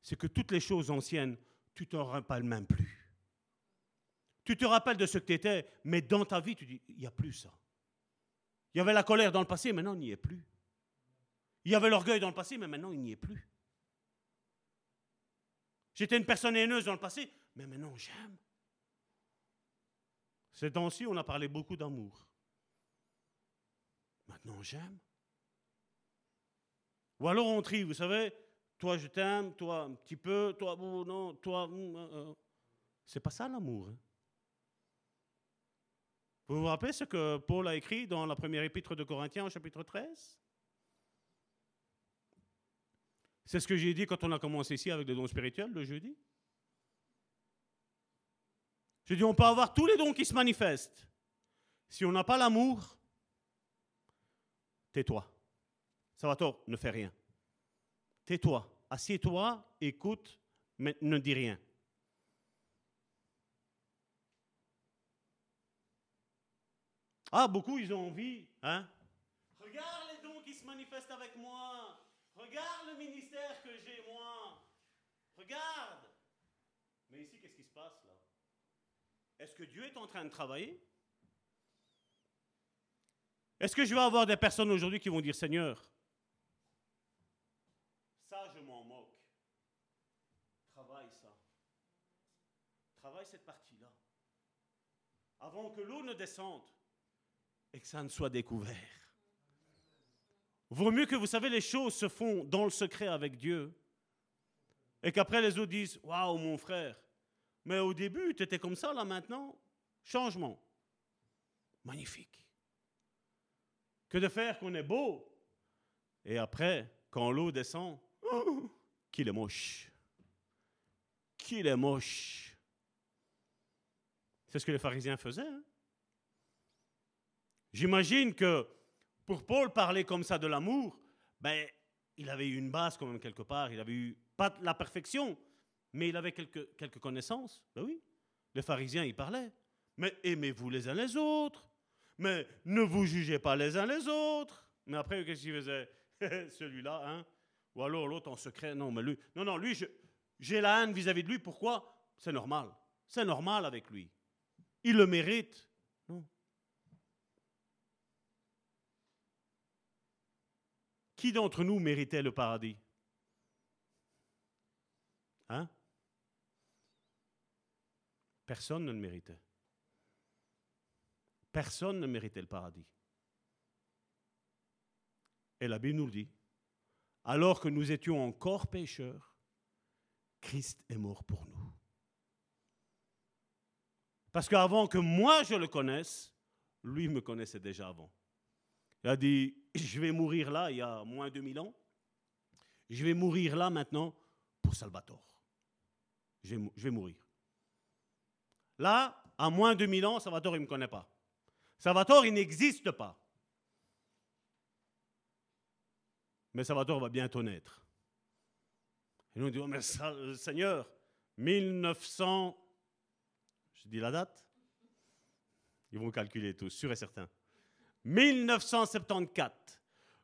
c'est que toutes les choses anciennes, tu t'en rappelles même plus. Tu te rappelles de ce que tu étais, mais dans ta vie, tu dis, il n'y a plus ça. Il y avait la colère dans le passé, maintenant il n'y est plus. Il y avait l'orgueil dans le passé, mais maintenant il n'y est plus. J'étais une personne haineuse dans le passé, mais maintenant j'aime. Ces temps-ci, on a parlé beaucoup d'amour. Maintenant j'aime. Ou alors on trie, vous savez, toi je t'aime, toi un petit peu, toi oh, non, toi. Mm, euh, euh. C'est pas ça l'amour. Hein. Vous vous rappelez ce que Paul a écrit dans la première épître de Corinthiens au chapitre 13 C'est ce que j'ai dit quand on a commencé ici avec les dons spirituels le jeudi. J'ai dit on peut avoir tous les dons qui se manifestent. Si on n'a pas l'amour, tais-toi. Ça va tort, ne fais rien. Tais-toi, assieds-toi, écoute, mais ne dis rien. Ah, beaucoup, ils ont envie, hein? Regarde les dons qui se manifestent avec moi. Regarde le ministère que j'ai, moi. Regarde. Mais ici, qu'est-ce qui se passe là? Est-ce que Dieu est en train de travailler? Est-ce que je vais avoir des personnes aujourd'hui qui vont dire Seigneur, ça je m'en moque. Travaille ça. Travaille cette partie-là. Avant que l'eau ne descende et que ça ne soit découvert. Vaut mieux que vous savez, les choses se font dans le secret avec Dieu. Et qu'après les autres disent Waouh, mon frère, mais au début, tu étais comme ça, là maintenant, changement. Magnifique. Que de faire qu'on est beau. Et après, quand l'eau descend, qu'il est moche. Qu'il est moche. C'est ce que les pharisiens faisaient. Hein? J'imagine que pour Paul parler comme ça de l'amour, ben, il avait eu une base quand même quelque part. Il avait eu pas la perfection, mais il avait quelques, quelques connaissances. Ben oui, les pharisiens y parlaient. Mais aimez-vous les uns les autres? Mais ne vous jugez pas les uns les autres. Mais après, qu'est-ce qu'il faisait? Celui-là, hein Ou alors l'autre en secret. Non, mais lui. Non, non, lui, j'ai la haine vis-à-vis de lui. Pourquoi? C'est normal. C'est normal avec lui. Il le mérite. Qui d'entre nous méritait le paradis? Hein? Personne ne le méritait. Personne ne méritait le paradis. Et la Bible nous le dit. Alors que nous étions encore pécheurs, Christ est mort pour nous. Parce qu'avant que moi je le connaisse, lui me connaissait déjà avant. Il a dit, je vais mourir là, il y a moins de 2000 ans. Je vais mourir là maintenant pour Salvatore. Je vais, mourir. Là, à moins de 2000 ans, Salvatore, il ne me connaît pas. Salvatore, il n'existe pas. Mais Salvatore va bientôt naître. Et nous disons, mais euh, Seigneur, 1900, je dis la date, ils vont calculer tous, sûr et certain. 1974,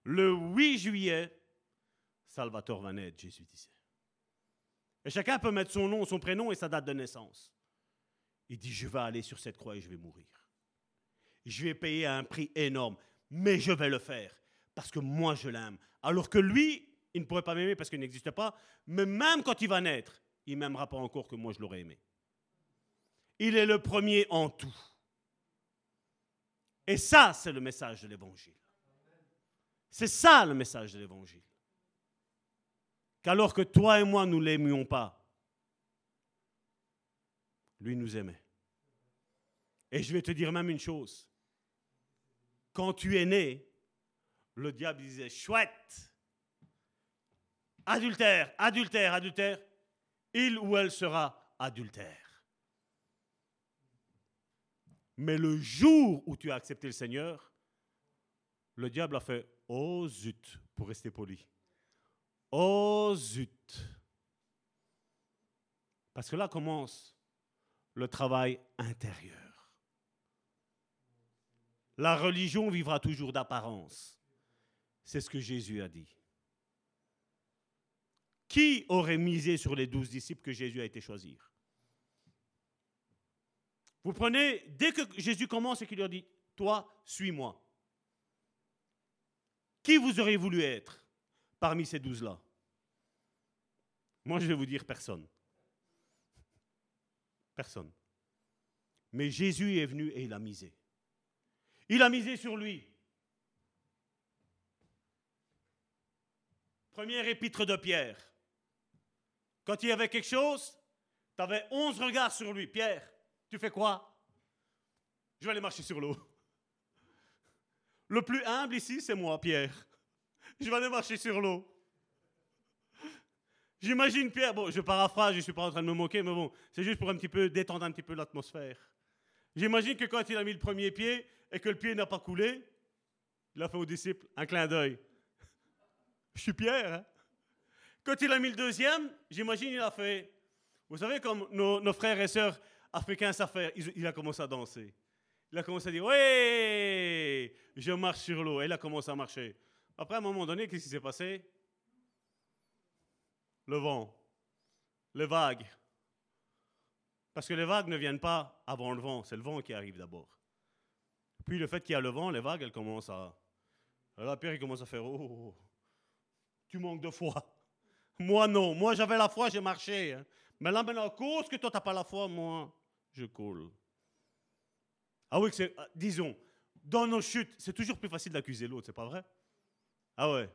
le 8 juillet, Salvatore va naître, Jésus disait. Et chacun peut mettre son nom, son prénom et sa date de naissance. Il dit, je vais aller sur cette croix et je vais mourir. Je vais payer un prix énorme, mais je vais le faire parce que moi je l'aime. Alors que lui, il ne pourrait pas m'aimer parce qu'il n'existe pas, mais même quand il va naître, il m'aimera pas encore que moi je l'aurais aimé. Il est le premier en tout. Et ça, c'est le message de l'Évangile. C'est ça le message de l'Évangile. Qu'alors que toi et moi, nous ne l'aimions pas, lui nous aimait. Et je vais te dire même une chose. Quand tu es né, le diable disait, chouette, adultère, adultère, adultère, il ou elle sera adultère. Mais le jour où tu as accepté le Seigneur, le diable a fait Oh zut, pour rester poli. Oh zut. Parce que là commence le travail intérieur. La religion vivra toujours d'apparence. C'est ce que Jésus a dit. Qui aurait misé sur les douze disciples que Jésus a été choisir? Vous prenez, dès que Jésus commence et qu'il leur dit, toi, suis-moi. Qui vous auriez voulu être parmi ces douze-là? Moi, je vais vous dire personne. Personne. Mais Jésus est venu et il a misé. Il a misé sur lui. Première épître de Pierre. Quand il y avait quelque chose, tu avais onze regards sur lui. Pierre, tu fais quoi? Je vais aller marcher sur l'eau. Le plus humble ici, c'est moi, Pierre. Je vais aller marcher sur l'eau. J'imagine Pierre, bon, je paraphrase, je ne suis pas en train de me moquer, mais bon, c'est juste pour un petit peu détendre un petit peu l'atmosphère. J'imagine que quand il a mis le premier pied et que le pied n'a pas coulé, il a fait aux disciples un clin d'œil. Je suis Pierre. Hein? Quand il a mis le deuxième, j'imagine il a fait, vous savez, comme nos, frères et sœurs africains savent faire, il, a commencé à danser. Il a commencé à dire, oui, je marche sur l'eau. Et il a commencé à marcher. Après, à un moment donné, qu'est-ce qui s'est passé? Le vent, les vagues. Parce que les vagues ne viennent pas avant le vent, c'est le vent qui arrive d'abord. Puis le fait qu'il y a le vent, les vagues, elles commencent à... La Pierre, il commence à faire, oh, oh, oh, tu manques de foi. Moi, non. Moi, j'avais la foi, j'ai marché. Hein. Mais là, maintenant, à cause que toi, tu n'as pas la foi, moi, je coule. Ah oui, c'est, ah, disons, dans nos chutes, c'est toujours plus facile d'accuser l'autre, c'est pas vrai? Ah ouais.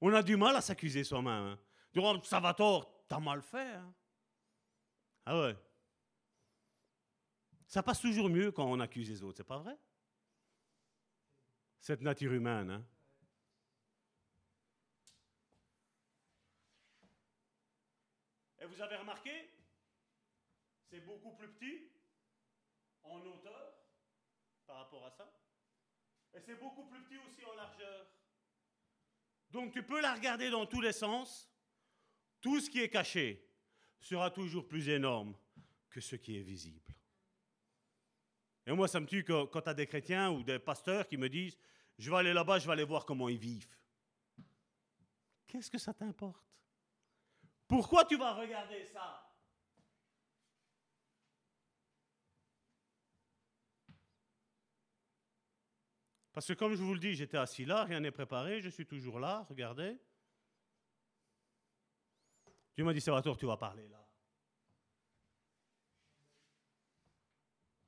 On a du mal à s'accuser soi-même. Hein. Durant Salvatore, t'as mal fait. Hein. Ah ouais. Ça passe toujours mieux quand on accuse les autres, c'est pas vrai? Cette nature humaine, hein vous avez remarqué, c'est beaucoup plus petit en hauteur par rapport à ça. Et c'est beaucoup plus petit aussi en largeur. Donc tu peux la regarder dans tous les sens. Tout ce qui est caché sera toujours plus énorme que ce qui est visible. Et moi, ça me tue quand, quand tu as des chrétiens ou des pasteurs qui me disent, je vais aller là-bas, je vais aller voir comment ils vivent. Qu'est-ce que ça t'importe? Pourquoi tu vas regarder ça? Parce que comme je vous le dis, j'étais assis là, rien n'est préparé, je suis toujours là, regardez. Dieu m'a dit, Salvatore, tu vas parler là.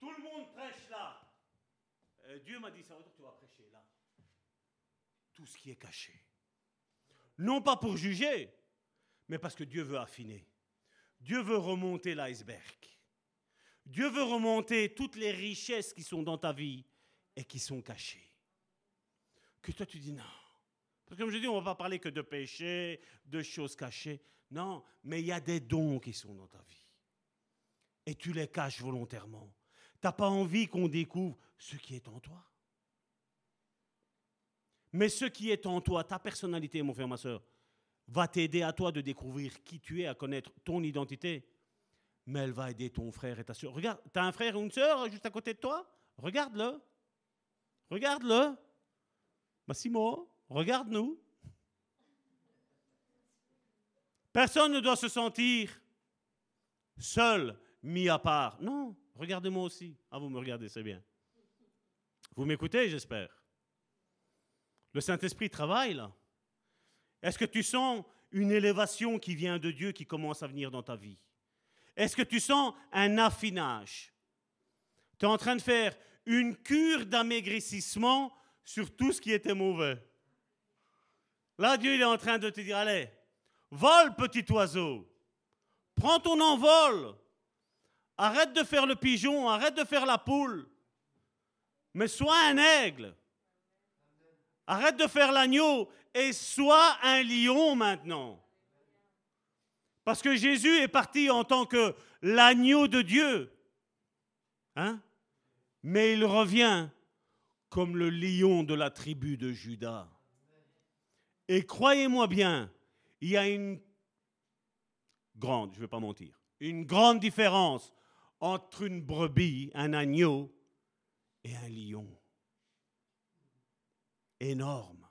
Tout le monde prêche là. Dieu m'a dit, Salvatore, tu vas prêcher là. Tout ce qui est caché. Non pas pour juger, mais parce que Dieu veut affiner. Dieu veut remonter l'iceberg. Dieu veut remonter toutes les richesses qui sont dans ta vie et qui sont cachées. Que toi tu dis non. Parce que comme je dis, on ne va pas parler que de péché, de choses cachées. Non, mais il y a des dons qui sont dans ta vie. Et tu les caches volontairement. Tu n'as pas envie qu'on découvre ce qui est en toi. Mais ce qui est en toi, ta personnalité, mon frère, ma soeur, va t'aider à toi de découvrir qui tu es, à connaître ton identité, mais elle va aider ton frère et ta soeur. Regarde, tu as un frère ou une soeur juste à côté de toi? Regarde-le. Regarde-le. Massimo, regarde-nous. Personne ne doit se sentir seul, mis à part. Non, regardez-moi aussi. Ah, vous me regardez, c'est bien. Vous m'écoutez, j'espère. Le Saint-Esprit travaille là. Est-ce que tu sens une élévation qui vient de Dieu qui commence à venir dans ta vie? Est-ce que tu sens un affinage? Tu es en train de faire une cure d'amaigrissement sur tout ce qui était mauvais. Là, Dieu il est en train de te dire, allez, vole petit oiseau, prends ton envol, arrête de faire le pigeon, arrête de faire la poule, mais sois un aigle. Arrête de faire l'agneau et sois un lion maintenant. Parce que Jésus est parti en tant que l'agneau de Dieu. Hein? mais il revient comme le lion de la tribu de Judas. Et croyez-moi bien, il y a une grande, je ne vais pas mentir, une grande différence entre une brebis, un agneau et un lion. Énorme,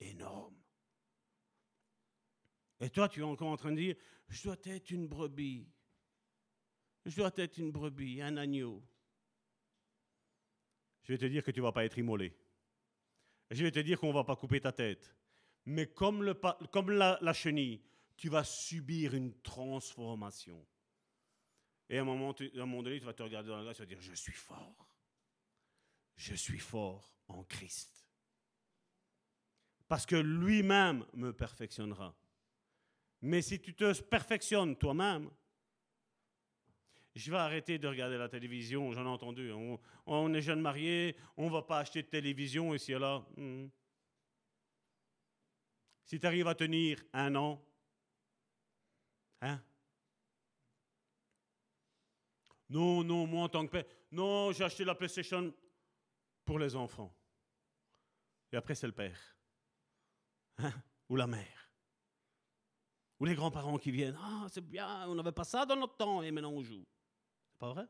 énorme. Et toi, tu es encore en train de dire, je dois être une brebis. Je dois être une brebis, un agneau. Je vais te dire que tu ne vas pas être immolé. Je vais te dire qu'on ne va pas couper ta tête. Mais comme, la, chenille, tu vas subir une transformation. Et à un moment, donné, tu vas te regarder dans la glace et tu dire, je suis fort. Je suis fort en Christ. Parce que lui-même me perfectionnera. Mais si tu te perfectionnes toi-même, je vais arrêter de regarder la télévision, j'en ai entendu. On, est jeune marié, on ne va pas acheter de télévision ici et là. Hmm. Si tu arrives à tenir un an, hein? Non, non, moi en tant que père, non, j'ai acheté la PlayStation pour les enfants. Et après, c'est le père. Hein? Ou la mère. Ou les grands-parents qui viennent. Ah, c'est bien, on n'avait pas ça dans notre temps et maintenant on joue. Pas vrai?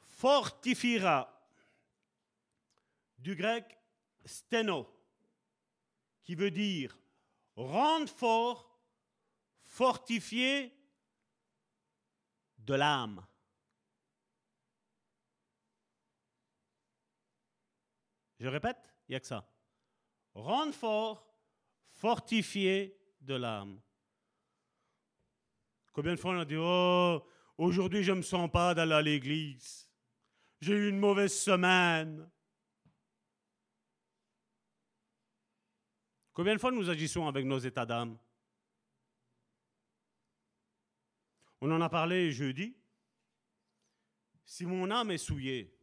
Fortifiera, du grec steno, qui veut dire rendre fort, fortifier de l'âme. Je répète, il n'y a que ça. Rendre fort, fortifier de l'âme. Combien de fois on a dit Oh, aujourd'hui je ne me sens pas d'aller à l'église. J'ai eu une mauvaise semaine. Combien de fois nous agissons avec nos états d'âme? On en a parlé jeudi. Si mon âme est souillée,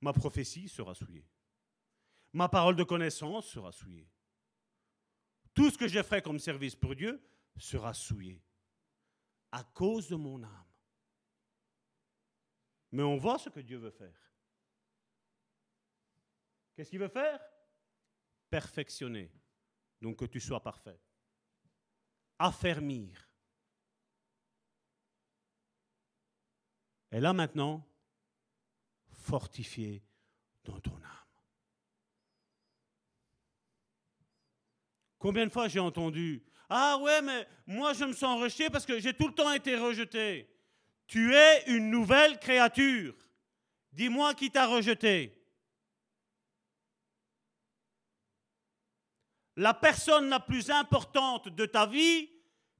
ma prophétie sera souillée. Ma parole de connaissance sera souillée. Tout ce que je ferai comme service pour Dieu sera souillé à cause de mon âme. Mais on voit ce que Dieu veut faire. Qu'est-ce qu'il veut faire? Perfectionner. Donc que tu sois parfait. Affermir. Et là maintenant, fortifier dans ton âme. Combien de fois j'ai entendu ah ouais, mais moi je me sens rejeté parce que j'ai tout le temps été rejeté. Tu es une nouvelle créature. Dis-moi qui t'a rejeté. La personne la plus importante de ta vie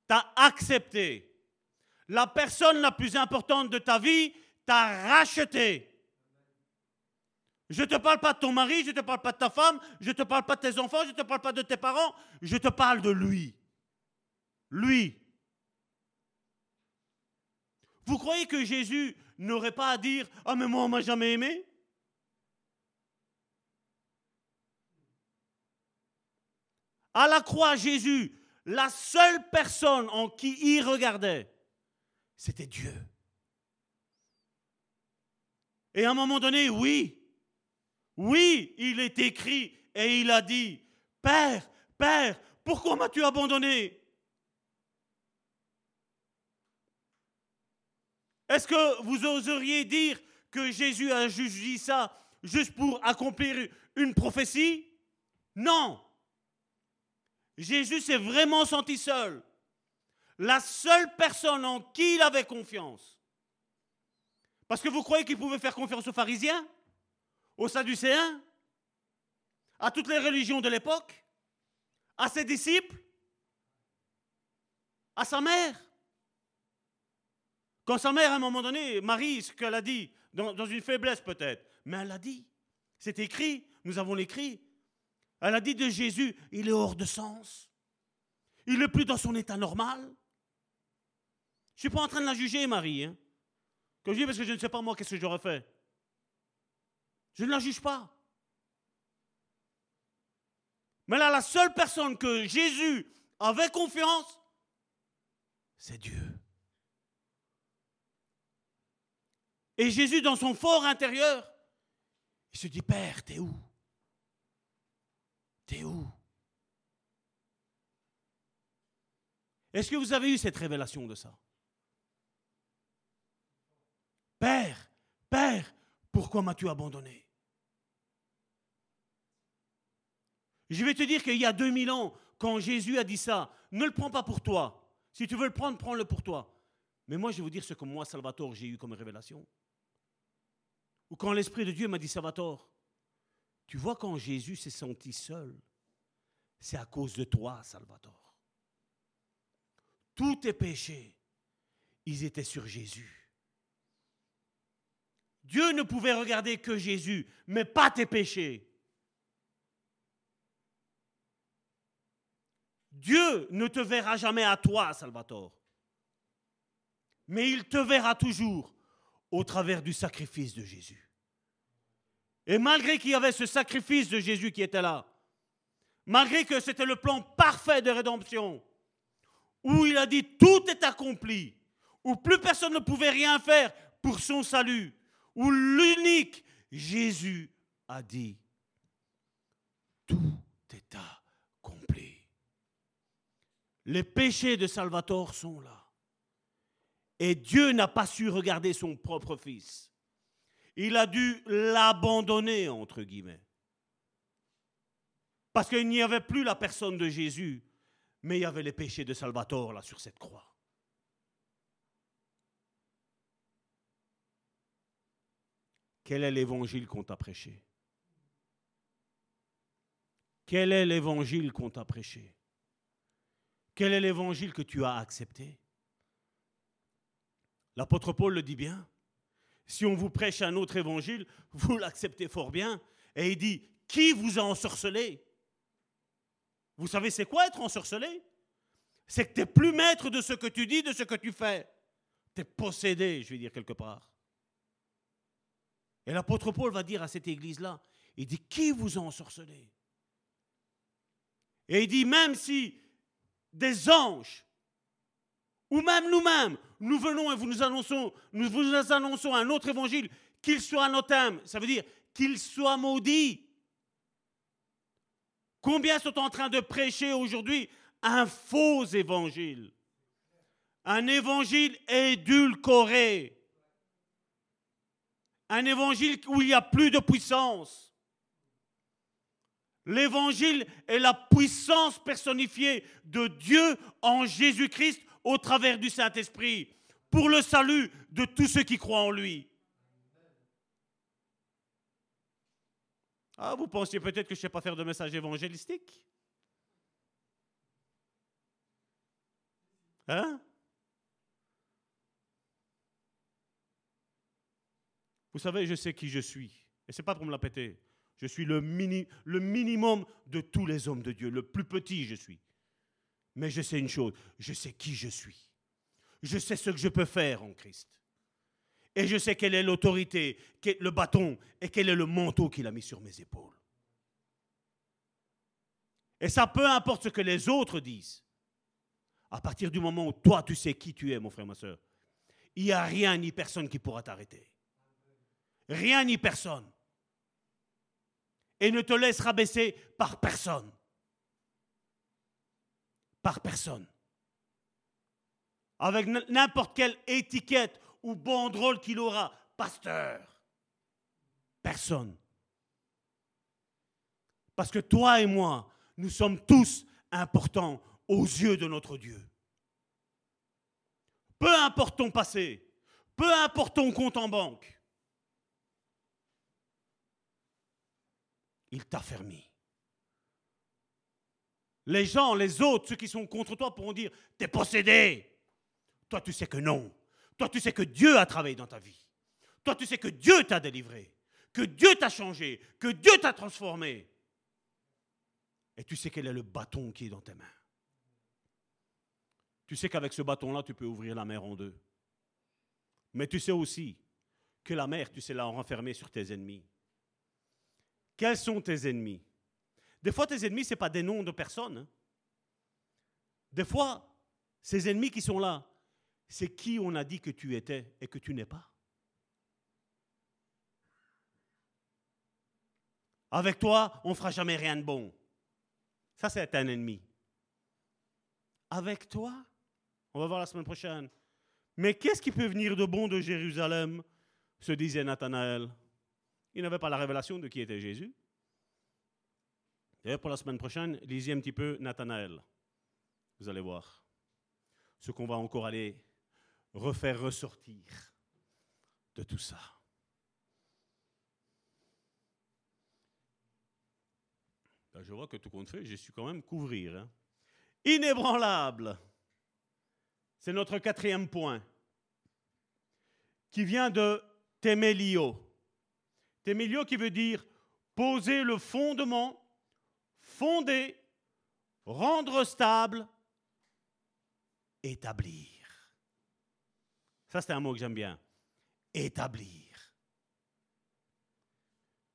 t'a accepté. La personne la plus importante de ta vie t'a racheté. Je ne te parle pas de ton mari, je ne te parle pas de ta femme, je ne te parle pas de tes enfants, je ne te parle pas de tes parents, je te parle de lui. Lui. Vous croyez que Jésus n'aurait pas à dire Ah, mais moi, on m'a jamais aimé? À la croix, Jésus, la seule personne en qui il regardait, c'était Dieu. Et à un moment donné, oui, oui, il est écrit et il a dit, Père, Père, pourquoi m'as-tu abandonné? Est-ce que vous oseriez dire que Jésus a dit ça juste pour accomplir une prophétie? Non. Jésus s'est vraiment senti seul. La seule personne en qui il avait confiance. Parce que vous croyez qu'il pouvait faire confiance aux pharisiens aux Sadducéens, à toutes les religions de l'époque, à ses disciples, à sa mère. Quand sa mère, à un moment donné, Marie, ce qu'elle a dit, dans, dans une faiblesse peut-être, mais elle a dit, c'est écrit, nous avons l'écrit, elle a dit de Jésus, il est hors de sens. Il n'est plus dans son état normal. Je ne suis pas en train de la juger, Marie. Hein. Je dis, parce que je ne sais pas moi qu'est-ce que j'aurais fait. Je ne la juge pas. Mais là, la seule personne que Jésus avait confiance, c'est Dieu. Et Jésus, dans son fort intérieur, il se dit, Père, t'es où? T'es où? Est-ce que vous avez eu cette révélation de ça? Père, Père, pourquoi m'as-tu abandonné? Je vais te dire qu'il y a 2000 ans, quand Jésus a dit ça, ne le prends pas pour toi. Si tu veux le prendre, prends-le pour toi. Mais moi, je vais vous dire ce que moi, Salvatore, j'ai eu comme révélation. Ou quand l'Esprit de Dieu m'a dit, Salvatore, tu vois quand Jésus s'est senti seul, c'est à cause de toi, Salvatore. Tous tes péchés, ils étaient sur Jésus. Dieu ne pouvait regarder que Jésus, mais pas tes péchés. Dieu ne te verra jamais à toi, Salvatore, mais il te verra toujours au travers du sacrifice de Jésus. Et malgré qu'il y avait ce sacrifice de Jésus qui était là, malgré que c'était le plan parfait de rédemption, où il a dit tout est accompli, où plus personne ne pouvait rien faire pour son salut, où l'unique Jésus a dit, tout est accompli. Les péchés de Salvatore sont là. Et Dieu n'a pas su regarder son propre fils. Il a dû l'abandonner, entre guillemets. Parce qu'il n'y avait plus la personne de Jésus, mais il y avait les péchés de Salvatore là sur cette croix. Quel est l'évangile qu'on t'a prêché? Quel est l'évangile qu'on t'a prêché? Quel est l'évangile que tu as accepté? L'apôtre Paul le dit bien. Si on vous prêche un autre évangile, vous l'acceptez fort bien. Et il dit, qui vous a ensorcelé? Vous savez c'est quoi être ensorcelé? C'est que tu n'es plus maître de ce que tu dis, de ce que tu fais. Tu es possédé, je vais dire quelque part. Et l'apôtre Paul va dire à cette église-là, il dit, qui vous a ensorcelé? Et il dit, même si des anges, ou même nous-mêmes, nous venons et vous nous annonçons, nous vous annonçons un autre évangile, qu'il soit âme, ça veut dire qu'il soit maudit. Combien sont en train de prêcher aujourd'hui un faux évangile? Un évangile édulcoré un évangile où il n'y a plus de puissance. L'évangile est la puissance personnifiée de Dieu en Jésus-Christ au travers du Saint-Esprit pour le salut de tous ceux qui croient en lui. Ah, vous pensiez peut-être que je ne sais pas faire de message évangélistique? Hein? Vous savez, je sais qui je suis. Et ce n'est pas pour me la péter. Je suis le, le minimum de tous les hommes de Dieu. Le plus petit, je suis. Mais je sais une chose, je sais qui je suis. Je sais ce que je peux faire en Christ. Et je sais quelle est l'autorité, le bâton et quel est le manteau qu'il a mis sur mes épaules. Et ça, peu importe ce que les autres disent. À partir du moment où toi, tu sais qui tu es, mon frère, ma soeur, il n'y a rien ni personne qui pourra t'arrêter rien ni personne. Et ne te laisse rabaisser par personne. Par personne. Avec n'importe quelle étiquette ou banderole qu'il aura, pasteur. Personne. Parce que toi et moi, nous sommes tous importants aux yeux de notre Dieu. Peu importe ton passé, peu importe ton compte en banque, il t'a fermé. Les gens, les autres, ceux qui sont contre toi pourront dire, t'es possédé. Toi, tu sais que non. Toi, tu sais que Dieu a travaillé dans ta vie. Toi, tu sais que Dieu t'a délivré, que Dieu t'a changé, que Dieu t'a transformé. Et tu sais quel est le bâton qui est dans tes mains. Tu sais qu'avec ce bâton-là, tu peux ouvrir la mer en deux. Mais tu sais aussi que la mer, tu sais la renfermer sur tes ennemis. Quels sont tes ennemis? Des fois, tes ennemis, ce n'est pas des noms de personnes. Hein. Des fois, ces ennemis qui sont là, c'est qui on a dit que tu étais et que tu n'es pas. Avec toi, on ne fera jamais rien de bon. Ça, c'est un ennemi. Avec toi, on va voir la semaine prochaine. Mais qu'est-ce qui peut venir de bon de Jérusalem? Se disait Nathanaël. Il n'avait pas la révélation de qui était Jésus. D'ailleurs, pour la semaine prochaine, lisez un petit peu Nathanaël. Vous allez voir ce qu'on va encore aller refaire ressortir de tout ça. Ben, je vois que tout compte fait, j'ai su quand même couvrir. Hein. Inébranlable. C'est notre quatrième point, qui vient de temelio. Temelio qui veut dire poser le fondement, fonder, rendre stable, établir. Ça, c'est un mot que j'aime bien. Établir.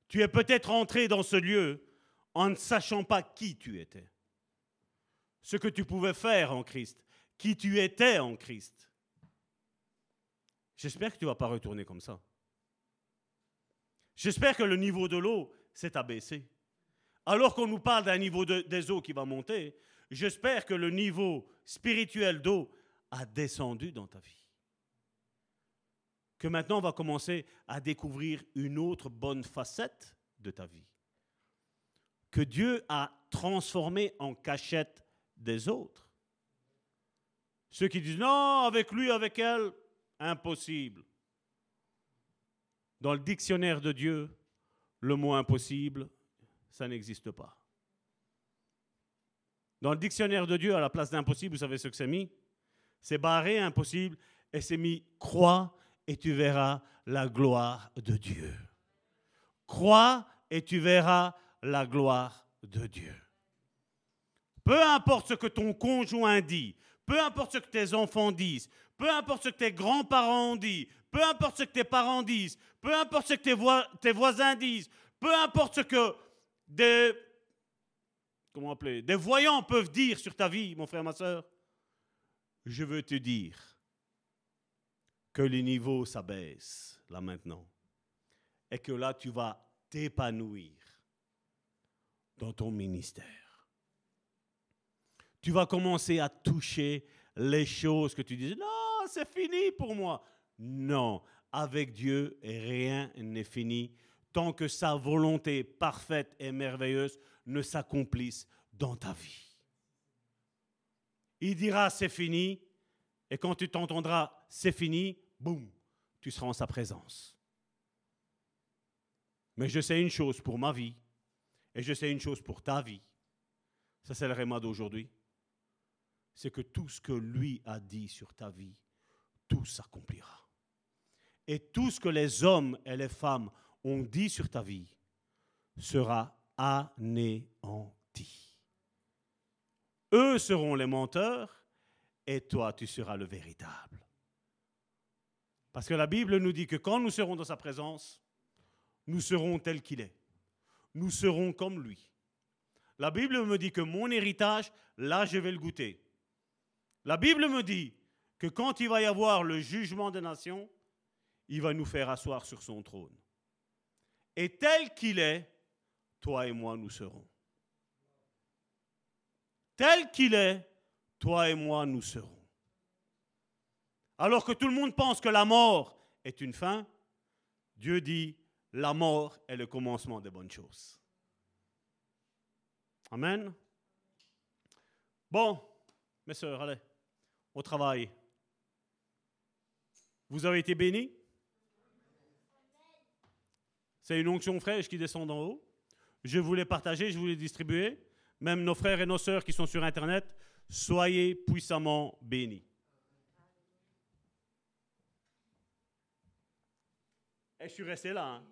Tu es peut-être entré dans ce lieu en ne sachant pas qui tu étais, ce que tu pouvais faire en Christ, qui tu étais en Christ. J'espère que tu ne vas pas retourner comme ça. J'espère que le niveau de l'eau s'est abaissé. Alors qu'on nous parle d'un niveau des eaux qui va monter, j'espère que le niveau spirituel d'eau a descendu dans ta vie. Que maintenant on va commencer à découvrir une autre bonne facette de ta vie que Dieu a transformé en cachette des autres. Ceux qui disent non, avec lui, avec elle, impossible. Dans le dictionnaire de Dieu, le mot impossible, ça n'existe pas. Dans le dictionnaire de Dieu, à la place d'impossible, vous savez ce que c'est mis? C'est barré impossible et c'est mis crois et tu verras la gloire de Dieu. Crois et tu verras la gloire de Dieu. Peu importe ce que ton conjoint dit, peu importe ce que tes enfants disent, peu importe ce que tes grands-parents disent, peu importe ce que tes parents disent, peu importe ce que tes, voisins disent, peu importe ce que des, comment appeler, des voyants peuvent dire sur ta vie, mon frère, ma soeur, je veux te dire que les niveaux s'abaissent là maintenant et que là tu vas t'épanouir dans ton ministère. Tu vas commencer à toucher les choses que tu disais, non, c'est fini pour moi. Non, avec Dieu, rien n'est fini tant que sa volonté parfaite et merveilleuse ne s'accomplisse dans ta vie. Il dira c'est fini, et quand tu t'entendras c'est fini, boum, tu seras en sa présence. Mais je sais une chose pour ma vie, et je sais une chose pour ta vie. Ça, c'est le réma d'aujourd'hui. C'est que tout ce que lui a dit sur ta vie, tout s'accomplira. Et tout ce que les hommes et les femmes ont dit sur ta vie sera anéanti. Eux seront les menteurs et toi, tu seras le véritable. Parce que la Bible nous dit que quand nous serons dans sa présence, nous serons tels qu'il est nous serons comme lui. La Bible me dit que mon héritage, là, je vais le goûter. La Bible me dit que quand il va y avoir le jugement des nations, il va nous faire asseoir sur son trône. Et tel qu'il est, toi et moi, nous serons. Tel qu'il est, toi et moi, nous serons. Alors que tout le monde pense que la mort est une fin, Dieu dit, la mort est le commencement des bonnes choses. Amen. Bon, mes soeurs, allez, au travail. Vous avez été bénis? C'est une onction fraîche qui descend d'en haut. Je voulais partager, je voulais distribuer. Même nos frères et nos sœurs qui sont sur Internet, soyez puissamment bénis. Et je suis resté là. Hein.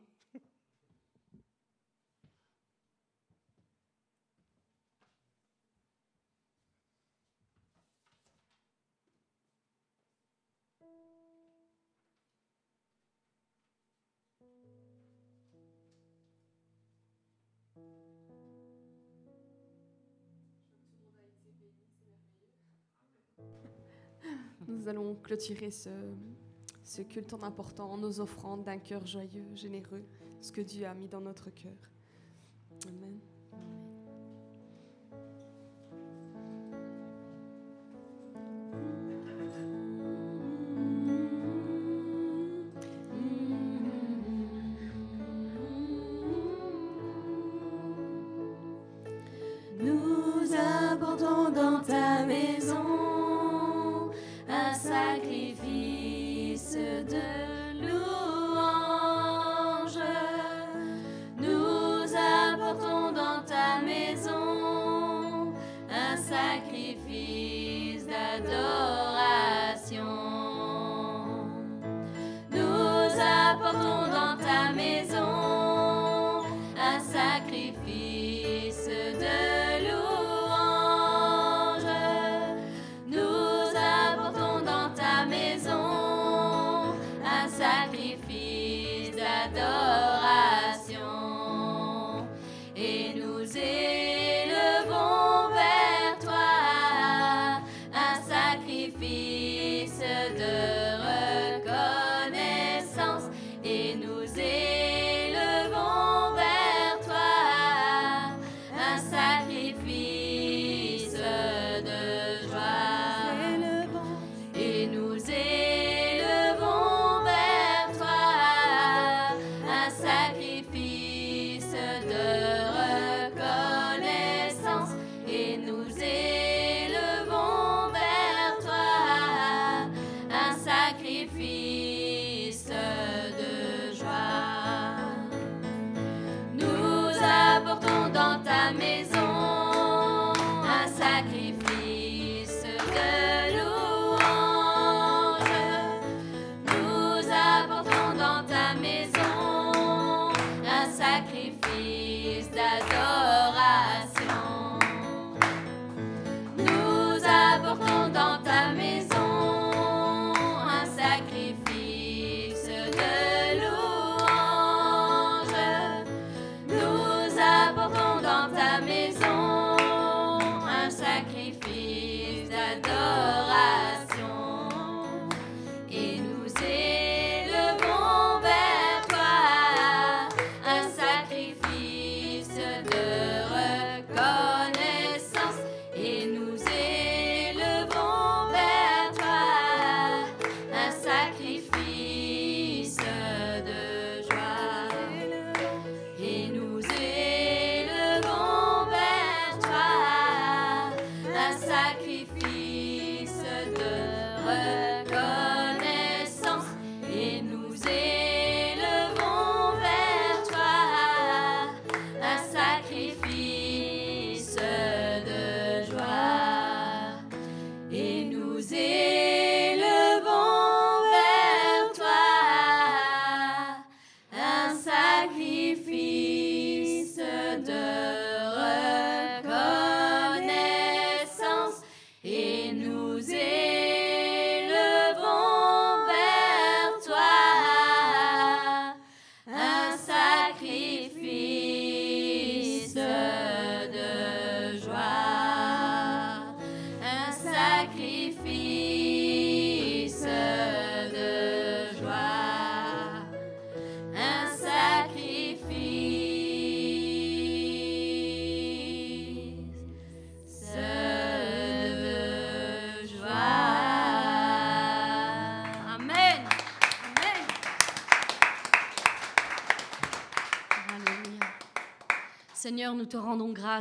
Nous allons clôturer ce, culte en important nos offrandes d'un cœur joyeux, généreux, ce que Dieu a mis dans notre cœur. Amen.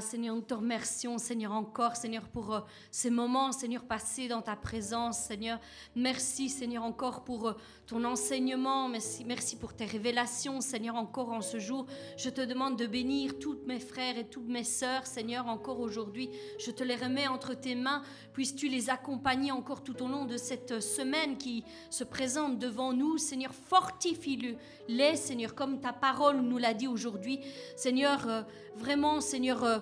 Seigneur, nous te remercions, Seigneur, encore, Seigneur, pour euh, ces moments, Seigneur, passés dans ta présence, Seigneur. Merci, Seigneur, encore pour euh, ton enseignement, merci, merci pour tes révélations, Seigneur, encore en ce jour. Je te demande de bénir tous mes frères et toutes mes sœurs, Seigneur, encore aujourd'hui. Je te les remets entre tes mains. Puisses-tu les accompagner encore tout au long de cette semaine qui se présente devant nous, Seigneur, fortifie-le, les, Seigneur, comme ta parole nous l'a dit aujourd'hui. Seigneur, euh, vraiment, Seigneur, euh,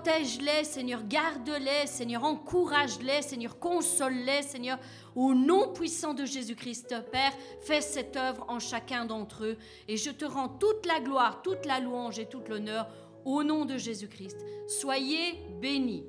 protège-les, Seigneur, garde-les, Seigneur, encourage-les, Seigneur, console-les, Seigneur, au nom puissant de Jésus-Christ, Père, fais cette œuvre en chacun d'entre eux. Et je te rends toute la gloire, toute la louange et tout l'honneur au nom de Jésus-Christ. Soyez bénis.